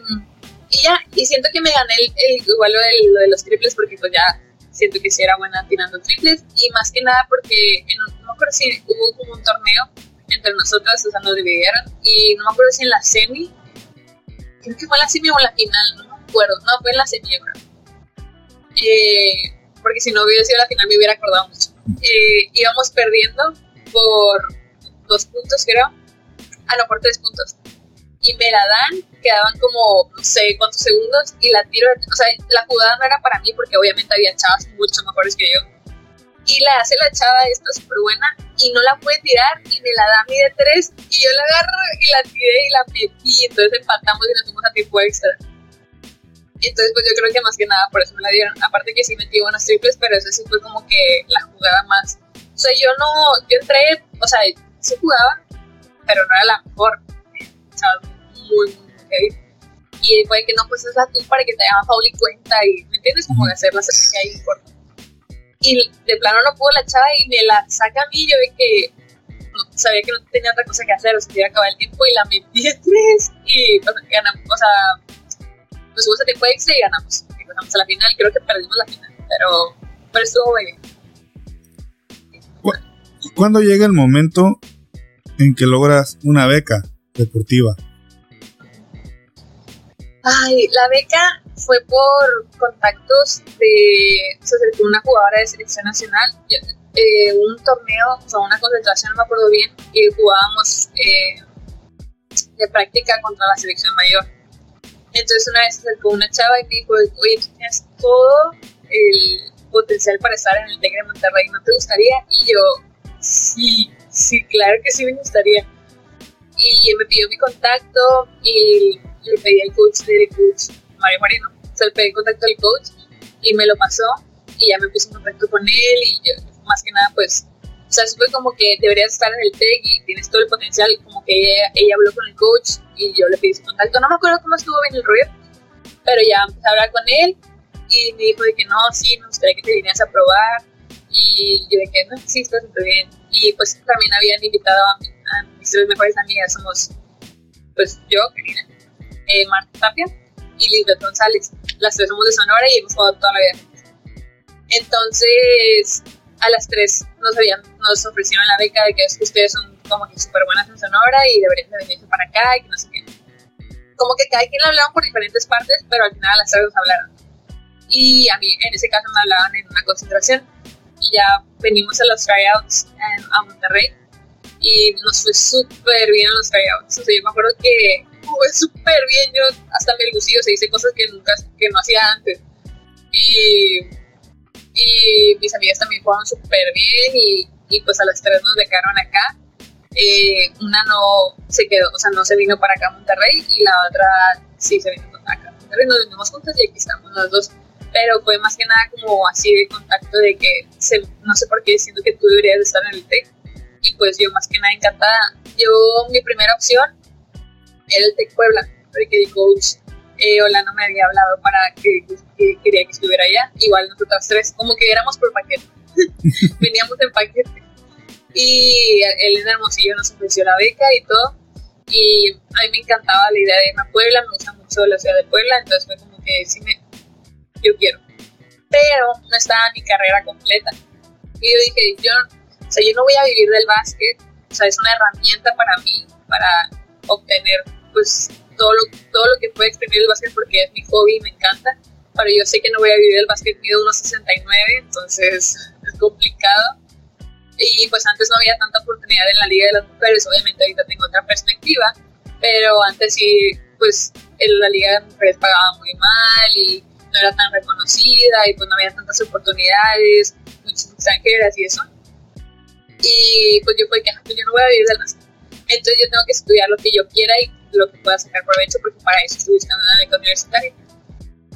y ya, y siento que me gané el, igual lo de, de, los triples porque pues ya siento que sí era buena tirando triples y más que nada porque en, no me acuerdo si hubo como un torneo entre nosotras, o sea, nos dividieron y no me acuerdo si en la semi, creo que fue en la semi o en la final, no me acuerdo, no, fue en la semi yo creo. Eh, porque si no hubiera sido la final me hubiera acordado mucho. Eh, íbamos perdiendo por dos puntos, creo. Ah, no, por tres puntos. Y me la dan, quedaban como no sé cuántos segundos y la tiro. O sea, la jugada no era para mí porque obviamente había chavas mucho mejores que yo. Y la hace la chava esta súper buena y no la puede tirar y me la da mí de tres y yo la agarro y la tiré y la metí. Entonces empatamos y nos fuimos a tiempo extra. Entonces, pues yo creo que más que nada por eso me la dieron. Aparte que sí metí buenas triples, pero eso sí fue como que la jugada más. O sea, yo no, yo entré, o sea, sí jugaba, pero no era la mejor. O sea, muy, muy, heavy. Y fue que no, pues es la tú para que te hagan foul y cuenta, y ¿me entiendes? Como de hacer la estrategia ahí por. Y de plano no pudo la chava y me la saca a mí. Yo vi que no, sabía que no tenía otra cosa que hacer, o sea, que iba a acabar el tiempo y la metí tres. Y pues, ganamos, o sea nos fuimos a tiempo extra y ganamos. Y pasamos a la final, creo que perdimos la final, pero, pero estuvo muy bien. ¿Cuándo llega el momento en que logras una beca deportiva? Ay, la beca fue por contactos de. Se acercó una jugadora de selección nacional. Eh, un torneo, o sea, una concentración, no me acuerdo bien, y jugábamos eh, de práctica contra la selección mayor. Entonces una vez se acercó una chava y me dijo, oye, tú tienes todo el potencial para estar en el TEC de Monterrey, ¿no te gustaría? Y yo, sí, sí, claro que sí me gustaría. Y me pidió mi contacto y le pedí al coach del coach Mario Marino. O sea, le pedí contacto del coach y me lo pasó y ya me puse en contacto con él y yo, más que nada, pues, o sea, fue como que deberías estar en el TEC y tienes todo el potencial, como que ella, ella habló con el coach y yo le pedí su contacto. No me acuerdo cómo estuvo bien el rollo, pero ya empecé a hablar con él y me dijo de que no, sí, me gustaría que te vinieras a probar. Y yo de que no, sí, está súper bien. Y pues también habían invitado a, a, mis tres mejores amigas, somos pues yo, Karina, eh, Marta Tapia y Lisbeth González. Las tres somos de Sonora y hemos jugado toda la vida. Entonces, a las tres nos, habían, nos ofrecieron la beca de que es que ustedes son como que súper buenas en Sonora y deberían de venirse para acá y que no sé qué. Como que cada quien lo hablaban por diferentes partes, pero al final las tres nos hablaron. Y a mí, en ese caso, me hablaban en una concentración. Y ya venimos a los tryouts en, a Monterrey y nos fue súper bien en los tryouts. O sea, yo me acuerdo que fue súper bien. Yo hasta me lucí, o sea, hice cosas que nunca, que no hacía antes. Y, y mis amigas también jugaron súper bien y, y pues a las tres nos becaron acá eh, una no se quedó, o sea, no se vino para acá a Monterrey y la otra sí se vino acá a Monterrey. Nos vinimos juntas y aquí estamos los dos. Pero fue más que nada como así de contacto de que se, no sé por qué siento que tú deberías estar en el TEC. Y pues yo más que nada encantada. Yo, mi primera opción era el TEC Puebla, porque el coach eh, no me había hablado para que, que, quería que estuviera allá. Igual nosotras tres, como que éramos por paquete. <laughs> Veníamos en paquete y Elena Hermosillo nos ofreció la beca y todo. Y a mí me encantaba la idea de irme a Puebla, me gusta mucho la ciudad de Puebla, entonces fue como que sí me, yo quiero. Pero no estaba mi carrera completa. Y yo dije, yo, o sea, yo no voy a vivir del básquet, o sea, es una herramienta para mí, para obtener pues todo lo, todo lo que puede exprimir el básquet porque es mi hobby y me encanta. Pero yo sé que no voy a vivir del básquet, mido 1,69, entonces es complicado y pues antes no había tanta oportunidad en la Liga de las Mujeres, obviamente ahorita tengo otra perspectiva, pero antes sí, pues en la Liga de las Mujeres pagaba muy mal y no era tan reconocida y pues no había tantas oportunidades, muchas extranjeras y eso. Y pues yo fue que pues yo no voy a vivir del básquet. Entonces yo tengo que estudiar lo que yo quiera y lo que pueda sacar provecho porque para eso estoy buscando una beca universitaria.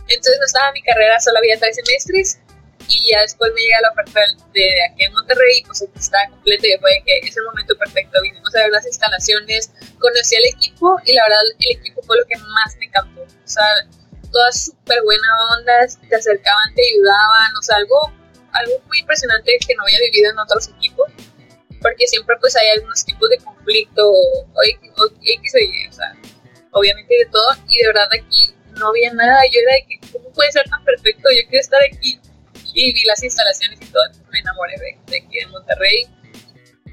Entonces no estaba mi carrera, solo había tres semestres y ya después me llega la oferta de aquí en Monterrey, pues aquí está completo y fue que es el momento perfecto. Vinimos a ver las instalaciones, conocí al equipo y la verdad el equipo fue lo que más me encantó. O sea, todas súper buenas ondas, te acercaban, te ayudaban, o sea, algo, algo muy impresionante que no había vivido en otros equipos, porque siempre pues hay algunos tipos de conflicto o, X o Y, o sea, obviamente de todo, y de verdad aquí no había nada, yo era de que, ¿cómo puede ser tan perfecto? Yo quiero estar aquí, y vi las instalaciones y todo, me enamoré de, aquí de Monterrey,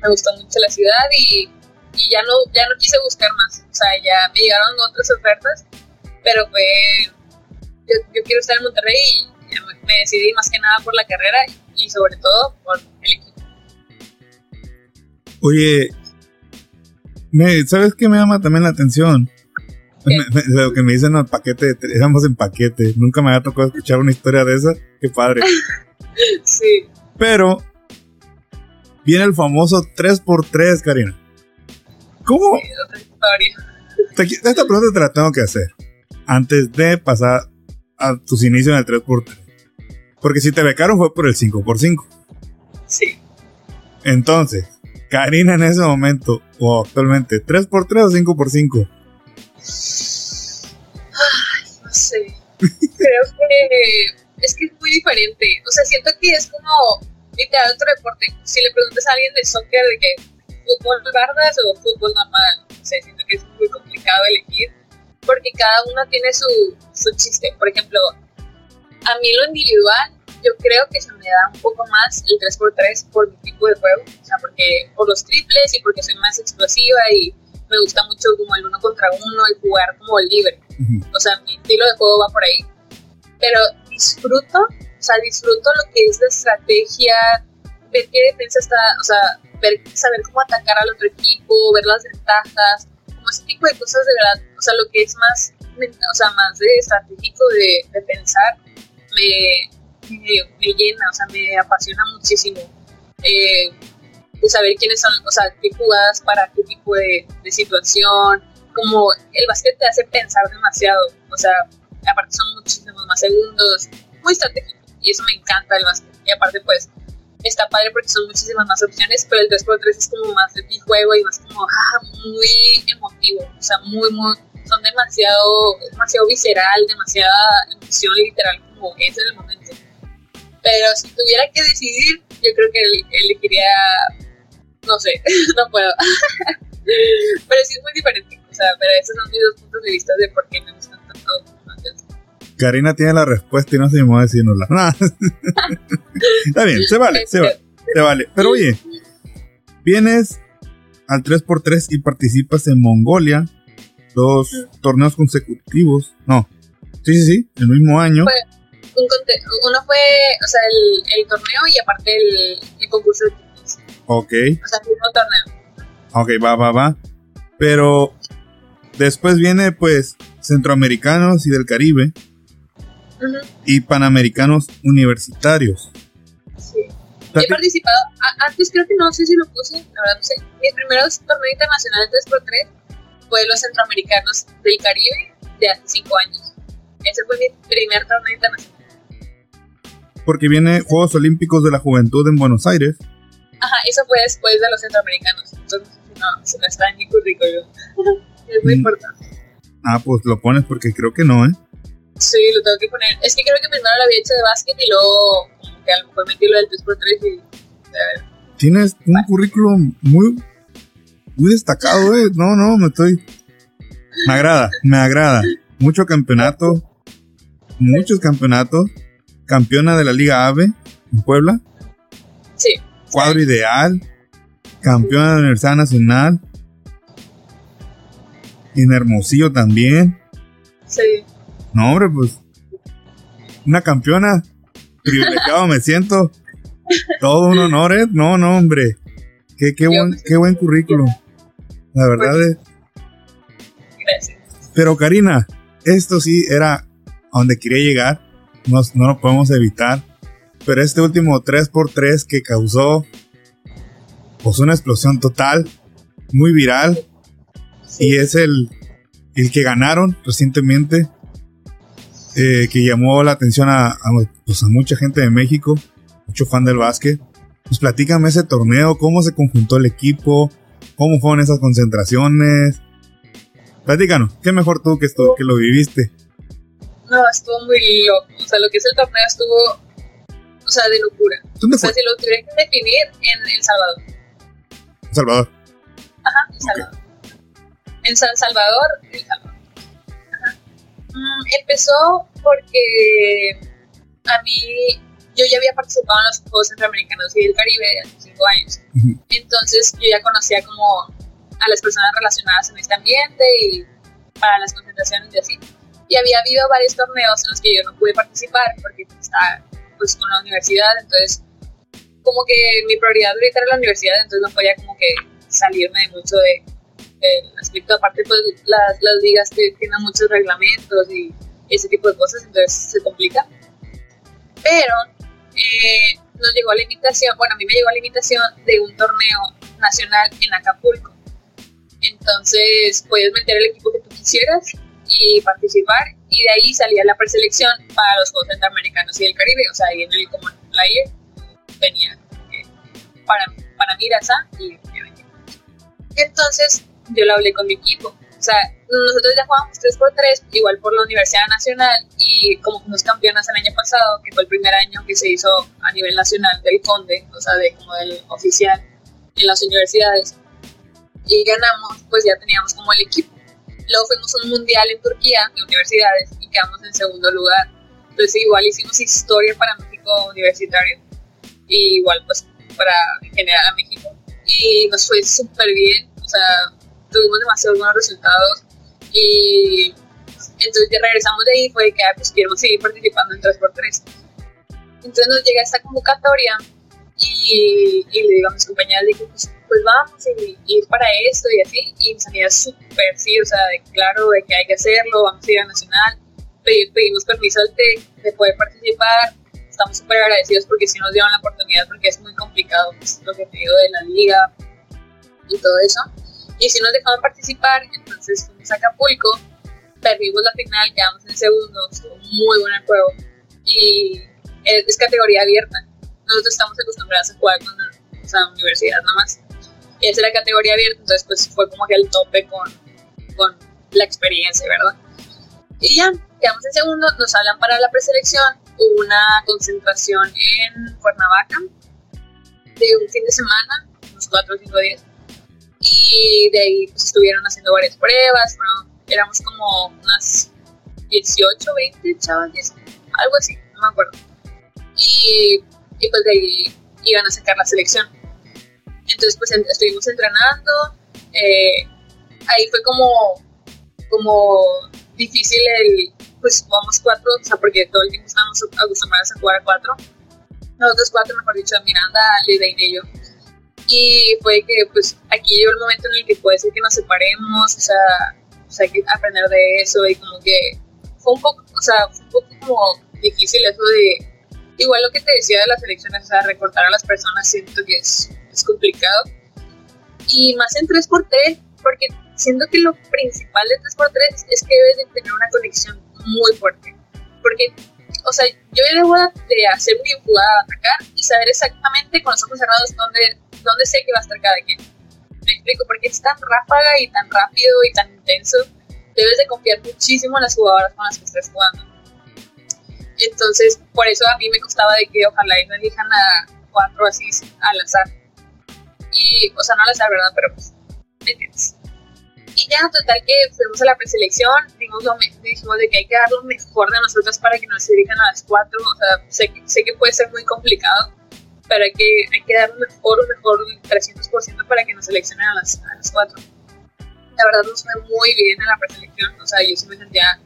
me gustó mucho la ciudad y, y ya, no, ya no quise buscar más, o sea, ya me llegaron otras ofertas, pero fue yo, quiero estar en Monterrey y me decidí más que nada por la carrera y sobre todo por el equipo. Oye, ¿sabes qué me llama también la atención? lo que me dicen al paquete, éramos en paquete. Nunca me había tocado escuchar una historia de esa. Qué padre. <laughs> sí. Pero viene el famoso 3x3, Karina. ¿Cómo? Esta pregunta te la tengo que hacer antes de pasar a tus inicios en el 3x3. Porque si te becaron fue por el 5x5. Sí. Entonces, Karina en ese momento, o actualmente, ¿3x3 o 5x5? Ay, no sé. Creo que es que es muy diferente. O sea, siento que es como literal otro deporte. Si le preguntas a alguien de soccer de que fútbol bardas o fútbol normal, no sé, siento que es muy complicado elegir porque cada uno tiene su, su chiste. Por ejemplo, a mí lo individual, yo creo que se me da un poco más el 3x3 por mi tipo de juego, o sea, porque por los triples y porque soy más explosiva y me gusta mucho como el uno contra uno y jugar como libre. O sea, mi estilo de juego va por ahí. Pero disfruto, o sea, disfruto lo que es la estrategia, ver qué defensa está, o sea, ver, saber cómo atacar al otro equipo, ver las ventajas, ese tipo de cosas de verdad, o sea, lo que es más, o sea, más de estratégico de, pensar, me, me, llena, o sea, me apasiona muchísimo. Eh, saber quiénes son, o sea, qué jugadas para qué tipo de, de, situación, como el básquet te hace pensar demasiado, o sea, aparte son muchísimos más segundos, muy estratégico, y eso me encanta el básquet, y aparte pues está padre porque son muchísimas más opciones, pero el 3x3 es como más de mi juego y más como ah, muy emotivo, o sea, muy, muy, son demasiado, demasiado visceral, demasiada emoción literal como es en el momento. Pero si tuviera que decidir, yo creo que elegiría, no sé, <laughs> no puedo. <laughs> pero sí es muy diferente, o sea, pero esos son mis dos puntos de vista de por qué me gustan tanto Karina tiene la respuesta y no se me a decirnosla. Está bien, se vale, se vale, se vale. Pero oye, vienes al 3x3 y participas en Mongolia, dos torneos consecutivos. No, sí, sí, sí, el mismo año. Uno fue, o sea, el, torneo y aparte el, concurso de tenis. Ok. O sea, el mismo torneo. Ok, va, va, va. Pero después viene, pues, centroamericanos y del Caribe y panamericanos universitarios. Sí. he participado, antes creo que no sé si lo puse, la verdad no sé. Mis primeros torneos internacionales 3x3 fue los centroamericanos del Caribe de hace 5 años. Ese fue mi primer torneo internacional. Porque viene Juegos Olímpicos de la Juventud en Buenos Aires. Ajá, eso fue después de los centroamericanos. Entonces, no, se me está en mi currículum. <laughs> es muy mm. importante. Ah, pues lo pones porque creo que no, ¿eh? Sí, lo tengo que poner. Es que creo que primero lo había hecho de básquet y luego que a lo mejor metí lo del 3x3 y... Tienes un currículum muy, muy destacado, eh. No, no, me estoy... Me agrada, me agrada. Mucho campeonato, muchos campeonatos. Campeona de la Liga AVE en Puebla. Sí. Cuadro ideal. Campeona de la Universidad Nacional. En Hermosillo también. Sí. No, hombre, pues. Una campeona. Privilegiado me siento. Todo un honor, ¿eh? No, no, hombre. Qué, qué, buen, qué buen currículum. La verdad es. Gracias. Pero Karina, esto sí era a donde quería llegar. No, no lo podemos evitar. Pero este último 3x3 que causó pues una explosión total, muy viral. Y es el, el que ganaron recientemente eh, que llamó la atención a, a, pues a mucha gente de México, mucho fan del básquet. Pues platícame ese torneo, cómo se conjuntó el equipo, cómo fueron esas concentraciones. Platícanos, qué mejor tú que, esto, que lo viviste. No, estuvo muy loco. O sea, lo que es el torneo estuvo, o sea, de locura. ¿Dónde O sea, fue? si lo tuviera que definir en El Salvador. El Salvador. Ajá, El Salvador. En San Salvador, El Salvador. Ajá. Mm, empezó porque a mí, yo ya había participado en los Juegos Centroamericanos y del Caribe hace cinco años. Entonces yo ya conocía como a las personas relacionadas en este ambiente y para las concentraciones y así. Y había habido varios torneos en los que yo no pude participar porque estaba pues con la universidad, entonces como que mi prioridad ahorita era la universidad, entonces no podía como que salirme de mucho de, del aspecto, aparte pues las, las ligas tienen muchos reglamentos y ese tipo de cosas, entonces se complica. Pero eh, nos llegó la invitación, bueno, a mí me llegó la invitación de un torneo nacional en Acapulco. Entonces puedes meter el equipo que tú quisieras y participar y de ahí salía la preselección para los Juegos Centroamericanos y del Caribe, o sea, ahí en el Common Player venía eh, para, para Mirasa y yo venía. Entonces yo lo hablé con mi equipo, o sea, nosotros ya jugamos 3x3, igual por la Universidad Nacional y como fuimos campeonas el año pasado, que fue el primer año que se hizo a nivel nacional del Conde, o sea, de como del oficial en las universidades, y ganamos, pues ya teníamos como el equipo. Luego fuimos a un mundial en Turquía de universidades y quedamos en segundo lugar. Entonces igual hicimos historia para México universitario y igual pues para en general a México. Y nos fue súper bien, o sea, tuvimos demasiados buenos resultados y entonces ya regresamos de ahí fue que ah, pues queremos seguir participando en 3x3. Entonces nos llega esta convocatoria y, le digo a mis compañeras, digo, pues, pues vamos y, y para esto y así, y mis amigas súper sí, o sea, de claro, de que hay que hacerlo, vamos a ir a Nacional, Pedi- pedimos permiso al TEC de poder participar, estamos súper agradecidos porque sí nos dieron la oportunidad, porque es muy complicado pues, lo que te digo de la liga y todo eso, y si nos dejaron participar, entonces fuimos a Acapulco, perdimos la final, quedamos en segundo, estuvo muy bueno el juego, y es, es categoría abierta, nosotros estamos acostumbrados a jugar con sea, universidad nomás. Y esa era categoría abierta, entonces pues fue como que el tope con, con la experiencia, ¿verdad? Y ya, quedamos en segundo, nos hablan para la preselección, hubo una concentración en Cuernavaca de un fin de semana, unos cuatro o cinco días. Y de ahí pues estuvieron haciendo varias pruebas, bueno, éramos como unas 18, 20 chavas, 10, algo así, no me acuerdo. Y, y pues de ahí iban a sacar la selección. Entonces pues estuvimos entrenando, eh, ahí fue como, como difícil el, pues jugamos cuatro, o sea, porque todo el tiempo estábamos acostumbrados a jugar a cuatro. Nosotros cuatro, mejor dicho, Miranda, Lidaine y yo. Y fue que pues aquí llegó el momento en el que puede ser que nos separemos, o sea, o sea, hay que aprender de eso y como que fue un poco, o sea, fue un poco como difícil eso de, igual lo que te decía de las elecciones, o sea, recortar a las personas, siento que es, es complicado. Y más en 3x3, porque siento que lo principal de 3x3 es que debes de tener una conexión muy fuerte. Porque, o sea, yo debo de hacer mi jugada, atacar y saber exactamente con los ojos cerrados dónde, dónde sé que va a estar cada quien. Me explico, porque es tan ráfaga y tan rápido y tan intenso, debes de confiar muchísimo en las jugadoras con las que estés jugando. Entonces, por eso a mí me costaba de que ojalá y no elijan a cuatro así al azar. Y, o sea, no al azar, ¿verdad? Pero pues, ¿me entiendes? Y ya, total que fuimos a la preselección, dijimos, lo dijimos de que hay que dar lo mejor de nosotros para que nos elijan a las cuatro. O sea, sé sé que puede ser muy complicado, pero hay que, hay que dar lo mejor, lo mejor, un 300% para que nos seleccionen a las, a las cuatro. La verdad nos fue muy bien en la preselección, o sea, yo sí me sentía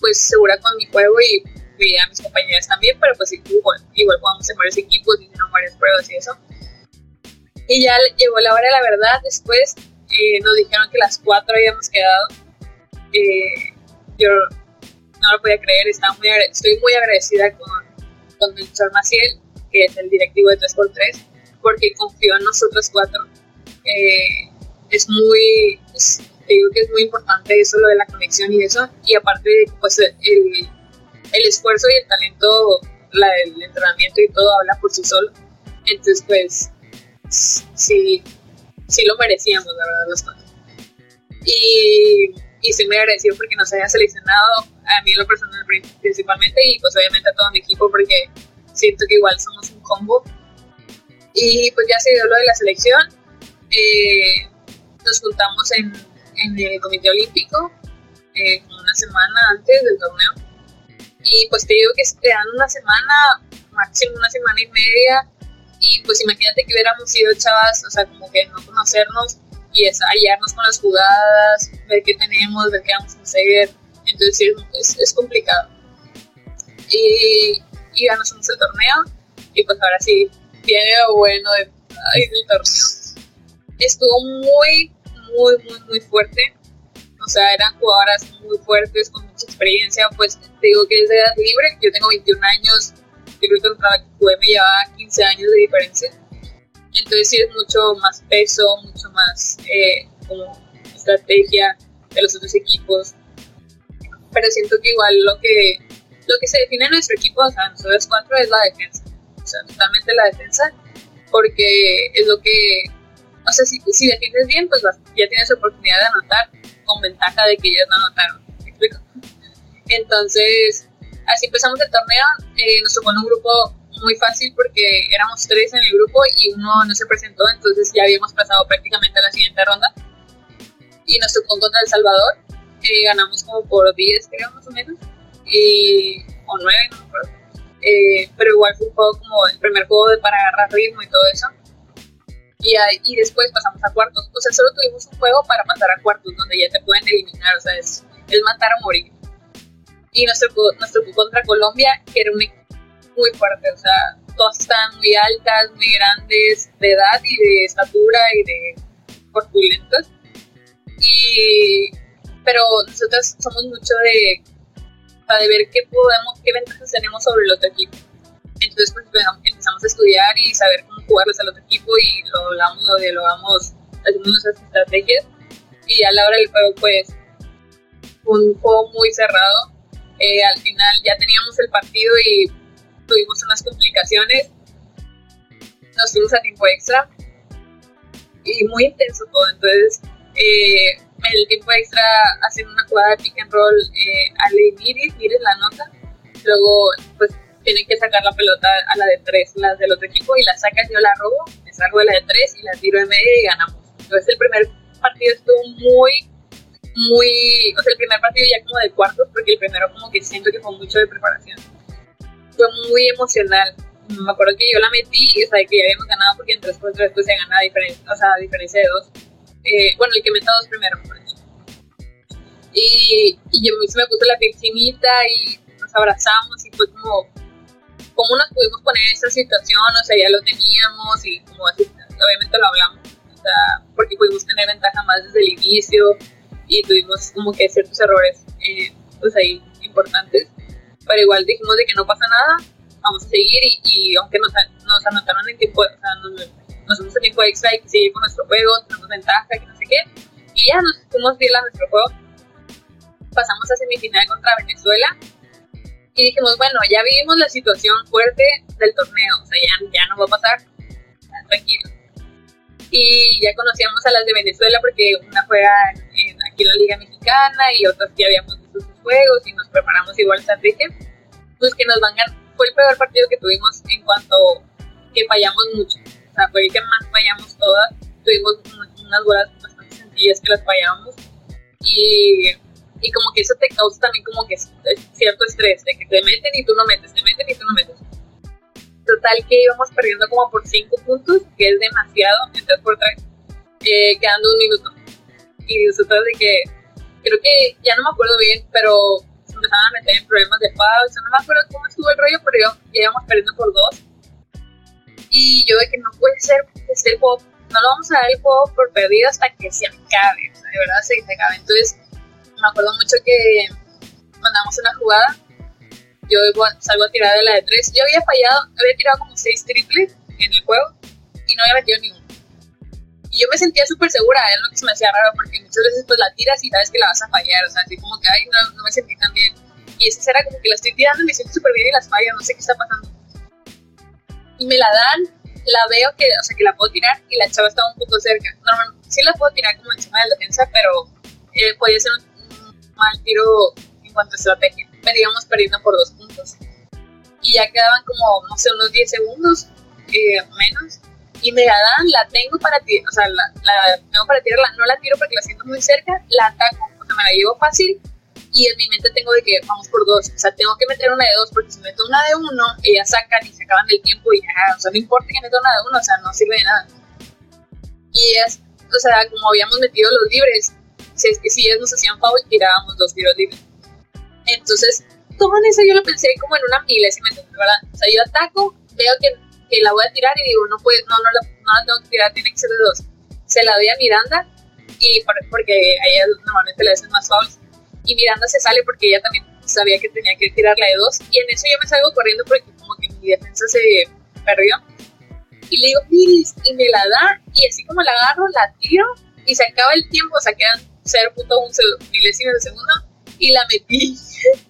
pues segura con mi juego y veía a mis compañeras también, pero pues igual, igual jugamos en varios equipos, hicieron varias pruebas y eso. Y ya llegó la hora de la verdad, después eh, nos dijeron que las cuatro habíamos quedado. Eh, yo no lo podía creer, estaba muy estoy muy agradecida con, con el profesor Maciel, que es el directivo de 3x3, porque confió en nosotros cuatro. Eh, es muy, es- te digo que es muy importante eso, lo de la conexión y eso, y aparte, pues el, el esfuerzo y el talento, la, el entrenamiento y todo habla por sí solo. Entonces, pues, sí, sí lo merecíamos, la verdad, los cuatro. Y, y sí me agradecido porque nos haya seleccionado, a mí lo personal principalmente, y pues obviamente a todo mi equipo porque siento que igual somos un combo. Y pues ya se dio lo de la selección. Eh, nos juntamos en, en, el Comité Olímpico eh, una semana antes del torneo. Y pues te digo que te dan una semana, máximo una semana y media. Y pues imagínate que hubiéramos sido chavas, o sea, como que no conocernos y hallarnos con las jugadas, ver qué tenemos, ver qué vamos a hacer. Entonces es, es complicado. Y, y ganamos el torneo. Y pues ahora sí, viene lo bueno de, del torneo. Estuvo muy, muy, muy, muy fuerte. O sea, eran jugadoras muy fuertes, con mucha experiencia. Pues te digo que es de edad libre. Yo tengo 21 años. Yo creo que que jugué me llevaba 15 años de diferencia. Entonces sí es mucho más peso, mucho más eh, como estrategia de los otros equipos. Pero siento que igual lo que, lo que se define en nuestro equipo, o sea, nosotros cuatro, es la defensa. O sea, totalmente la defensa, porque es lo que, o sea, si, si defiendes bien, pues ya tienes oportunidad de anotar con ventaja de que ellos no anotaron. ¿Me explico? Entonces, así empezamos el torneo. Eh, nos tocó en un grupo muy fácil porque éramos tres en el grupo y uno no se presentó, entonces ya habíamos pasado prácticamente a la siguiente ronda. Y nos tocó contra El Salvador, eh, ganamos como por 10, creo, más o menos, y, o 9, no me acuerdo. Eh, pero igual fue un juego como el primer juego de para agarrar ritmo y todo eso. Y, y después pasamos a cuartos. O sea, solo tuvimos un juego para pasar a cuartos, donde ya te pueden eliminar, o sea, es, es matar o morir. Y nos tocó, nos contra Colombia, que era un muy fuerte, o sea, todas están muy altas, muy grandes de edad y de estatura y de corpulentas. Y, pero nosotros somos mucho de, de ver qué podemos, qué ventajas tenemos sobre el otro equipo. Entonces pues, empezamos a estudiar y saber cómo jugarles al otro equipo y lo hablamos, lo dialogamos, hacemos nuestras estrategias. Y a la hora del juego, pues, un juego muy cerrado. Eh, al final ya teníamos el partido y tuvimos unas complicaciones, nos fuimos a tiempo extra y muy intenso todo. Entonces, eh, el tiempo extra hacen una jugada de pick and roll eh, a Miris, mires la nota, luego pues tienen que sacar la pelota a la de tres, las del otro equipo, y la sacas, yo la robo, me salgo de la de tres y la tiro de media y ganamos. Entonces el primer partido estuvo muy, muy, o sea, el primer partido ya como de cuartos, porque el primero como que siento que fue mucho de preparación fue muy emocional. Me acuerdo que yo la metí y sabía que ya habíamos ganado porque en 3 contra después se gana a o sea, a diferencia de dos. Eh, bueno, el que meta dos primero, por eso. Y, y yo me puso la piscinita y nos abrazamos y fue como, ¿cómo nos pudimos poner en esta situación? O sea, ya lo teníamos y como así, obviamente lo hablamos. O sea, porque pudimos tener ventaja más desde el inicio y tuvimos como que ciertos errores, eh, pues ahí, importantes pero igual dijimos de que no pasa nada, vamos a seguir y, aunque nos, nos, anotaron en tiempo, o sea, nos, nos fuimos en tiempo extra y seguir con nuestro juego, tenemos ventaja, que no sé qué, y ya nos fuimos bien a nuestro juego. Pasamos a semifinal contra Venezuela y dijimos, bueno, ya vivimos la situación fuerte del torneo, o sea, ya, ya no va a pasar, tranquilo. Y ya conocíamos a las de Venezuela porque una juega en, aquí en la Liga Mexicana y otras que habíamos visto juegos y nos preparamos igual estrategia, pues que nos van a fue el peor partido que tuvimos en cuanto que fallamos mucho. O sea, fue el que más fallamos todas. Tuvimos unas bolas bastante sencillas que las fallábamos. Y, y como que eso te causa también como que cierto estrés, de que te meten y tú no metes, te meten y tú no metes. Total que íbamos perdiendo como por 5 puntos, que es demasiado, entonces por 3, eh, quedando un minuto. Y nosotros de que creo que ya no me acuerdo bien, pero se empezaron a meter en problemas de pausa, no me acuerdo cómo estuvo el rollo, pero ya íbamos perdiendo por dos. Y yo de que no puede ser esté el juego, no lo vamos a dar el juego por perdido hasta que se acabe, o sea, de verdad se, se acabe. Entonces, me acuerdo mucho que mandamos una jugada, yo salgo a tirar de la de tres, yo había fallado, había tirado como seis triples en el juego y no había metido ninguno y yo me sentía súper segura, es lo que se me hacía raro, porque muchas veces pues la tiras y sabes que la vas a fallar, o sea, así como que, ay, no, no me sentí tan bien. Y esa era como que la estoy tirando y me siento súper bien y las fallo, no sé qué está pasando. Y me la dan, la veo que, o sea, que la puedo tirar y la chava estaba un poco cerca. Normalmente sí la puedo tirar como encima de la defensa, pero eh, podía ser un, mal tiro en cuanto a estrategia. Íbamos perdiendo por dos puntos. Y ya quedaban como, no sé, unos 10 segundos eh, menos y me la dan, la tengo para tirar, o sea, la, la, tengo para tirarla, no la tiro porque la siento muy cerca, la ataco, o sea, me la llevo fácil y en mi mente tengo de que vamos por dos, o sea, tengo que meter una de dos porque si meto una de uno, ellas sacan y se acaban del tiempo y ya, o sea, no importa que meta una de uno, o sea, no sirve de nada. Y ellas, o sea, como habíamos metido los libres, si es que si ellas nos hacían foul, tirábamos dos tiros libres. Entonces, todo en eso yo lo pensé como en una milésima, ¿verdad? O sea, yo ataco, veo que que la voy a tirar y digo, no, puede, no, no, la, no la tengo que tirar, tiene que ser de dos. Se la doy a Miranda y porque a ella normalmente le hacen más fouls y Miranda se sale porque ella también sabía que tenía que tirarla de dos y en eso yo me salgo corriendo porque como que mi defensa se perdió y le digo, Miris, y me la da y así como la agarro, la tiro y se acaba el tiempo, o sea, quedan 0.1 milésimos de segundo y la metí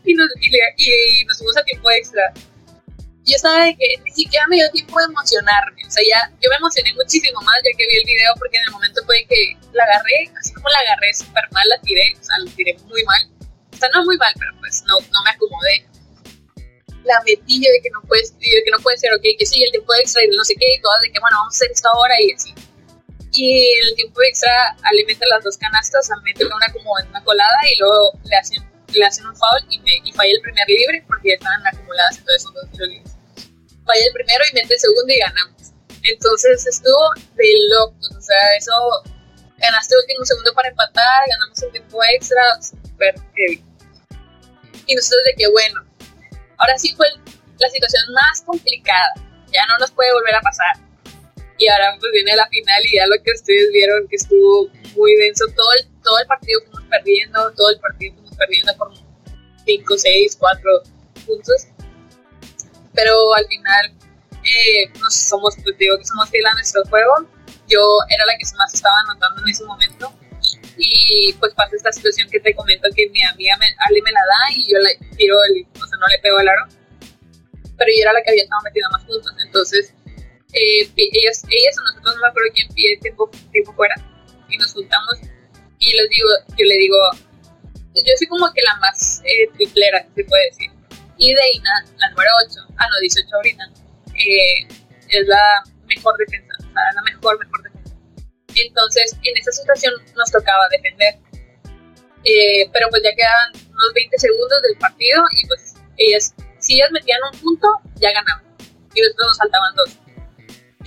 y nos, y, y nos fuimos a tiempo extra yo estaba de que ni siquiera me dio tiempo de emocionarme. O sea, ya yo me emocioné muchísimo más ya que vi el video porque en el momento fue que la agarré, así como la agarré súper mal, la tiré, o sea, la tiré muy mal. O sea, no muy mal, pero pues no, no me acomodé. La metí yo de que no puede, de que no puede ser, ok, que sí, el tiempo extra y no sé qué, y todas de que bueno, vamos a hacer esta hora y así. Y el tiempo extra, Ale mete las dos canastas, o mete una como en una colada y luego le hacen, le hacen un foul y, me, y falla el primer libre porque estaban acumuladas, entonces son dos libres falla el primero y mete el segundo y ganamos. Entonces estuvo de locos, o sea, eso, ganaste el último segundo para empatar, ganamos un tiempo extra, súper heavy. Y nosotros de que bueno, ahora sí fue la situación más complicada, ya no nos puede volver a pasar. Y ahora pues viene la final y ya lo que ustedes vieron que estuvo muy denso, todo el, todo el partido fuimos perdiendo, todo el partido fuimos perdiendo por 5, 6, 4 puntos. Pero al final eh, nos somos, pues digo que somos fieles a nuestro juego. Yo era la que más estaba anotando en ese momento. Y pues pasa esta situación que te comento que mi amiga me, Ale me la da y yo le tiro el, o sea, no le pego el aro, pero yo era la que había estado metida más puntos, entonces eh, ellas, ellas o nosotros no me acuerdo quién pide tiempo, tiempo fuera y nos juntamos y les digo, yo le digo, yo soy como que la más eh, triplera, se puede decir y Deina, la número 8, ah no, 18 ahorita, eh, es la mejor defensa, la mejor, mejor defensa. Entonces, en esa situación nos tocaba defender. Eh, pero pues ya quedaban unos 20 segundos del partido y pues ellas, si ellas metían un punto, ya ganaban. Y nosotros nos saltaban dos.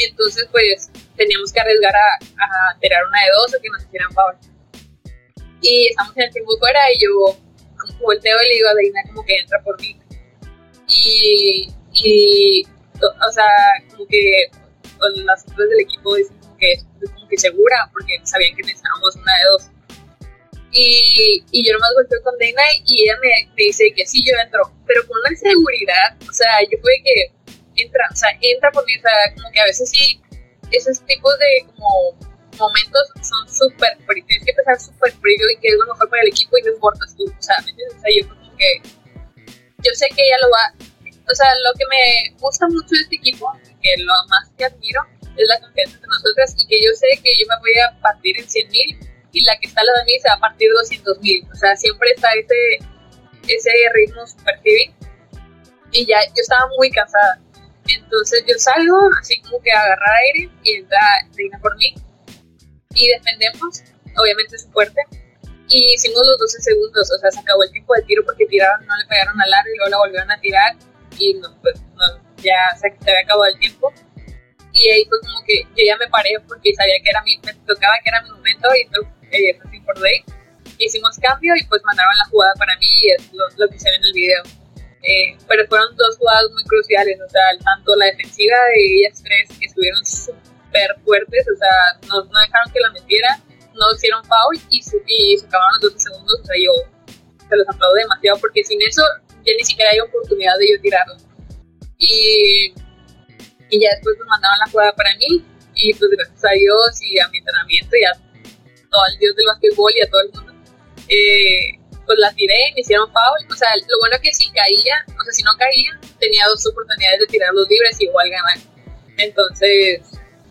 Y entonces pues teníamos que arriesgar a, a una de dos o que nos hicieran favor. Y estamos en el tiempo fuera y yo como volteo y le digo a Deina como que entra por mí y, y o sea, como que las otras del equipo dicen como que, como que segura, porque sabían que necesitábamos una de dos. Y, y yo nomás golpeo con Dana y ella me, me, dice que sí, yo entro, pero con una seguridad, o sea, yo fue que entra, o sea, entra por o sea, como que a veces sí, esos tipos de como momentos son súper, tienes que empezar súper frío y que es lo mejor para el equipo y no importa tú, o sea, ¿me entiendes? O sea, yo como que yo sé que ella lo va, o sea, lo que me gusta mucho de este equipo, que lo más que admiro, es la confianza de nosotras y que yo sé que yo me voy a partir en 100 mil y la que está al lado de mí se va a partir 200 mil, o sea, siempre está ese, ese ritmo super heavy y ya yo estaba muy cansada. Entonces yo salgo así como que a agarrar aire y entra Reina por mí y defendemos, obviamente es fuerte, y hicimos los 12 segundos, o sea, se acabó el tiempo de tiro porque tiraron, no le pegaron al aro y luego la volvieron a tirar y no, pues ya se, había acabado el tiempo. Y ahí fue como que yo ya me paré porque sabía que era mi, me tocaba que era mi momento y entonces eh, por ley. Hicimos cambio y pues mandaron la jugada para mí y es lo, que se ve en el video. Eh, pero fueron dos jugadas muy cruciales, o sea, tanto la defensiva de ellas tres que estuvieron súper fuertes, o sea, no, dejaron que la metiera no hicieron foul y, se acabaron los 12 segundos, o sea, yo se los aplaudo demasiado porque sin eso ya ni siquiera hay oportunidad de yo tirarlo. Y, ya después me mandaron la jugada para mí y pues gracias a Dios y a mi entrenamiento y a todo el Dios del basquetbol y a todo el mundo, eh, pues la tiré, me hicieron foul. O sea, lo bueno que si caía, o sea, si no caía, tenía dos oportunidades de tirar los libres y igual ganar. Entonces,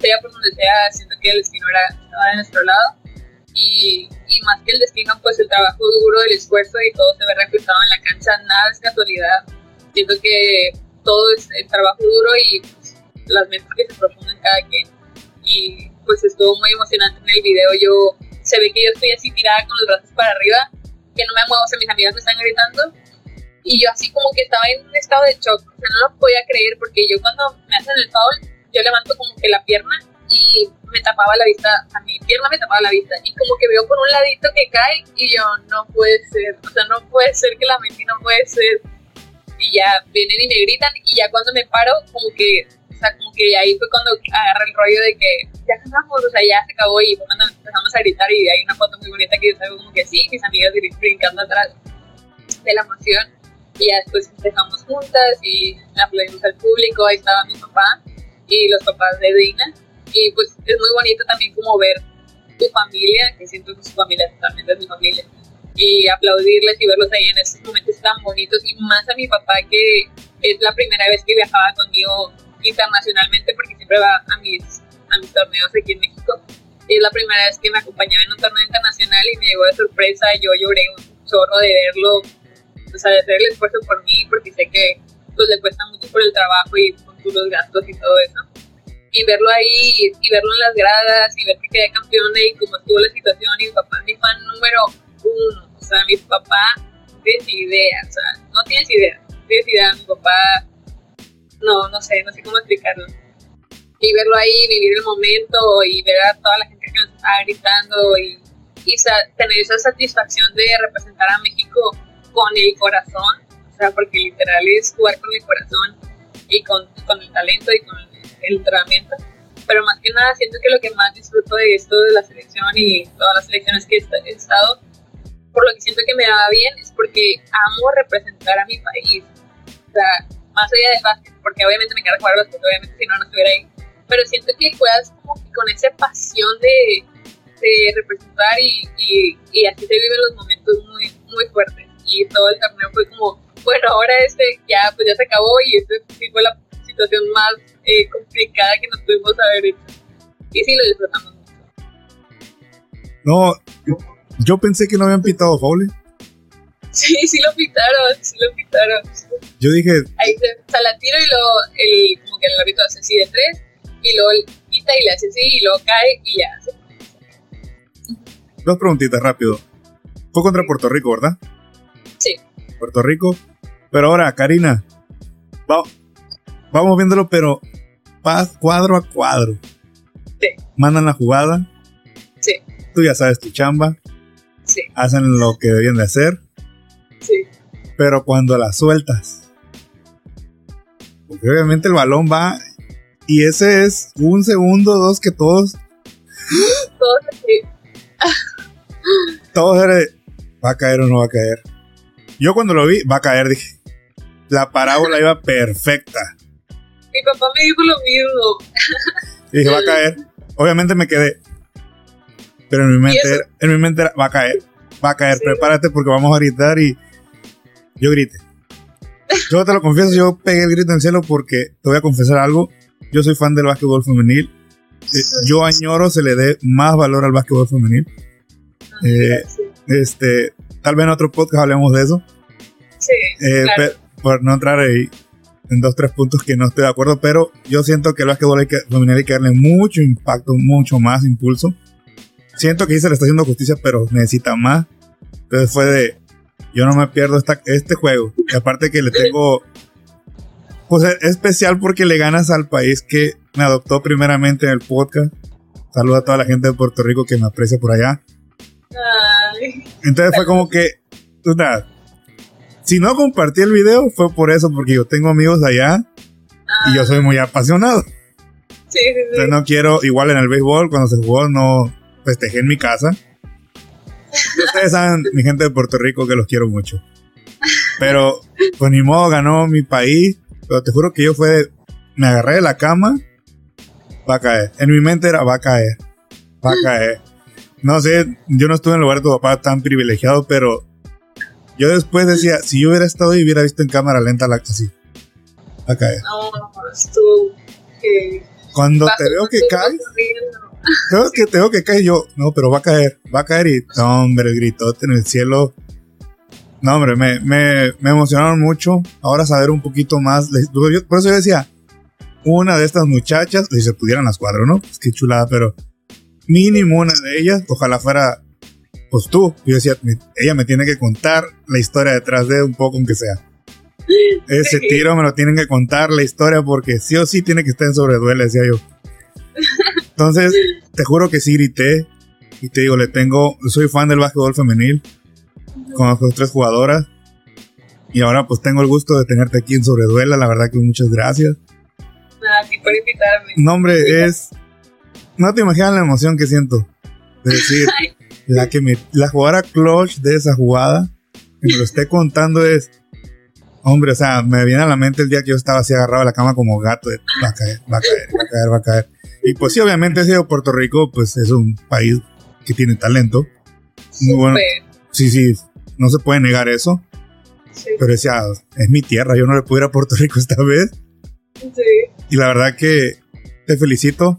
sea por donde sea, siento que el destino era, estaba de nuestro lado. Y, y, más que el destino, pues el trabajo duro, el esfuerzo y todo se ve reflejado en la cancha, nada es casualidad. Siento que todo es el trabajo duro y pues, las metas que se proponen cada quien. Y pues estuvo muy emocionante en el video. Yo se ve que yo estoy así tirada con los brazos para arriba, que no me muevo, o sea, mis amigas me están gritando. Y yo así como que estaba en un estado de shock, o sea, no lo podía creer porque yo cuando me hacen el foul, yo levanto como que la pierna y me tapaba la vista, a mi pierna me tapaba la vista y como que veo por un ladito que cae y yo, no puede ser, o sea, no puede ser que la metí, no puede ser. Y ya vienen y me gritan y ya cuando me paro, como que sea, como que ahí fue cuando agarré el rollo de que ya ganamos, o sea, ya se acabó y fue cuando empezamos a gritar y hay una foto muy bonita que yo salgo como que sí, mis amigas brincando atrás de la emoción y ya después empezamos juntas y aplaudimos al público, ahí estaba mi papá y los papás de Dina. Y pues es muy bonito también como ver tu familia, que siento que su familia también es mi familia y aplaudirles y verlos ahí en esos momentos tan bonitos. Y más a mi papá que es la primera vez que viajaba conmigo internacionalmente porque siempre va a mis, a mis torneos aquí en México. Y es la primera vez que me acompañaba en un torneo internacional y me llegó de sorpresa. Yo lloré un chorro de verlo, o sea, de hacer el esfuerzo por mí, porque sé que pues, le cuesta mucho por el trabajo y todos los gastos y todo eso. Y verlo ahí, y verlo en las gradas, y ver que quedé campeón y cómo estuvo la situación. Y mi papá es mi fan número uno. O sea, mi papá tienes idea, o sea, no tienes idea. Tienes idea, mi papá no, no sé, no sé cómo explicarlo. Y verlo ahí, vivir el momento y ver a toda la gente que nos está gritando y, y tener esa satisfacción de representar a México con el corazón, o sea, porque literal es jugar con el corazón y con, con el talento y con el entrenamiento. Pero más que nada, siento que lo que más disfruto de esto de la selección y todas las selecciones que he estado, por lo que siento que me va bien, es porque amo representar a mi país. O sea, más allá del básquet, porque obviamente me encanta jugar básquet, obviamente si no, no estuviera ahí, pero siento que juegas como que con esa pasión de, de representar y, y, y, así se viven los momentos muy, muy fuertes. Y todo el torneo fue como, bueno, ahora este ya, pues ya se acabó y esta sí fue la situación más eh, complicada que nos pudimos haber hecho. Y sí lo disfrutamos mucho. No, yo pensé que no habían pitado foul. Sí, sí lo pitaron, sí lo pitaron. Yo dije. Ahí se, la tiro y luego el, como que el árbitro hace así de tres, y luego quita y le hace así, y luego cae y ya. Dos preguntitas rápido. Fue contra Puerto Rico, ¿verdad? Sí. Puerto Rico. Pero ahora, Karina, vamos viéndolo, pero cuadro a cuadro. Sí. Mandan la jugada. Sí. Tú ya sabes tu chamba. Sí. Hacen lo que debían de hacer. Sí. Pero cuando la sueltas, porque obviamente el balón va y ese es un segundo, dos que todos. Todos así. todos era, va a caer o no va a caer. Yo cuando lo vi, va a caer, dije. La parábola iba perfecta. Mi papá me dijo lo mismo. dije, va a caer. Obviamente me quedé. Pero en mi mente, era, en mi mente era, va a caer. Va a caer, prepárate porque vamos a gritar y yo grité. Yo te lo confieso, yo pegué el grito en el cielo porque te voy a confesar algo. Yo soy fan del básquetbol femenil. Eh, yo añoro se le dé más valor al básquetbol femenil. Eh, este, tal vez en otro podcast hablemos de eso. Sí. Eh, por no entrar ahí en dos, tres puntos que no estoy de acuerdo, pero yo siento que el básquetbol femenil hay que darle mucho impacto, mucho más impulso. Siento que ahí se le está haciendo justicia, pero necesita más. Entonces fue de, yo no me pierdo esta, este juego. Y aparte que le tengo... Pues es especial porque le ganas al país que me adoptó primeramente en el podcast. Saludo a toda la gente de Puerto Rico que me aprecia por allá. Entonces fue como que, pues nada, si no compartí el video fue por eso, porque yo tengo amigos allá y yo soy muy apasionado. Sí, sí, sí. Entonces no quiero, igual en el béisbol, cuando se jugó, no festejé en mi casa. Ustedes saben, mi gente de Puerto Rico, que los quiero mucho. Pero, pues ni modo, ganó mi país. Pero te juro que yo fue, me agarré de la cama, va a caer. En mi mente era, va a caer, va a caer. No sé, yo no estuve en el lugar de tu papá tan privilegiado, pero Yo después decía, si yo hubiera estado y hubiera visto en cámara lenta la así. A caer. No, que Cuando te veo que caes, veo que te veo que caes yo, no, pero va a caer, va a caer y, no, hombre, gritote en el cielo. No, hombre, me, me, me emocionaron mucho. Ahora saber un poquito más. Por eso yo decía, una de estas muchachas, si se pudieran las cuatro, ¿no? Pues qué chulada, pero mínimo una de ellas, ojalá fuera, pues tú. Yo decía, ella me tiene que contar la historia detrás de un poco, aunque sea. Ese tiro me lo tienen que contar la historia porque sí o sí tiene que estar en sobreduela, decía yo. Entonces, te juro que sí grité y te digo, le tengo, soy fan del básquetbol femenil, conozco tres jugadoras y ahora pues tengo el gusto de tenerte aquí en sobreduela, la verdad que muchas gracias. Nada, ti por invitarme. No, hombre, es, no te imaginas la emoción que siento de decir, <laughs> la que me, la jugadora clutch de esa jugada, que me lo esté contando es, hombre, o sea, me viene a la mente el día que yo estaba así agarrado a la cama como gato, de, va a caer, va a caer, va a caer, va a caer. Y pues sí, obviamente, Puerto Rico, pues es un país que tiene talento. Muy bueno. Sí, sí, no se puede negar eso. Sí, Pero decía, es mi tierra, yo no le puedo ir a Puerto Rico esta vez. sí. Y la verdad que te felicito.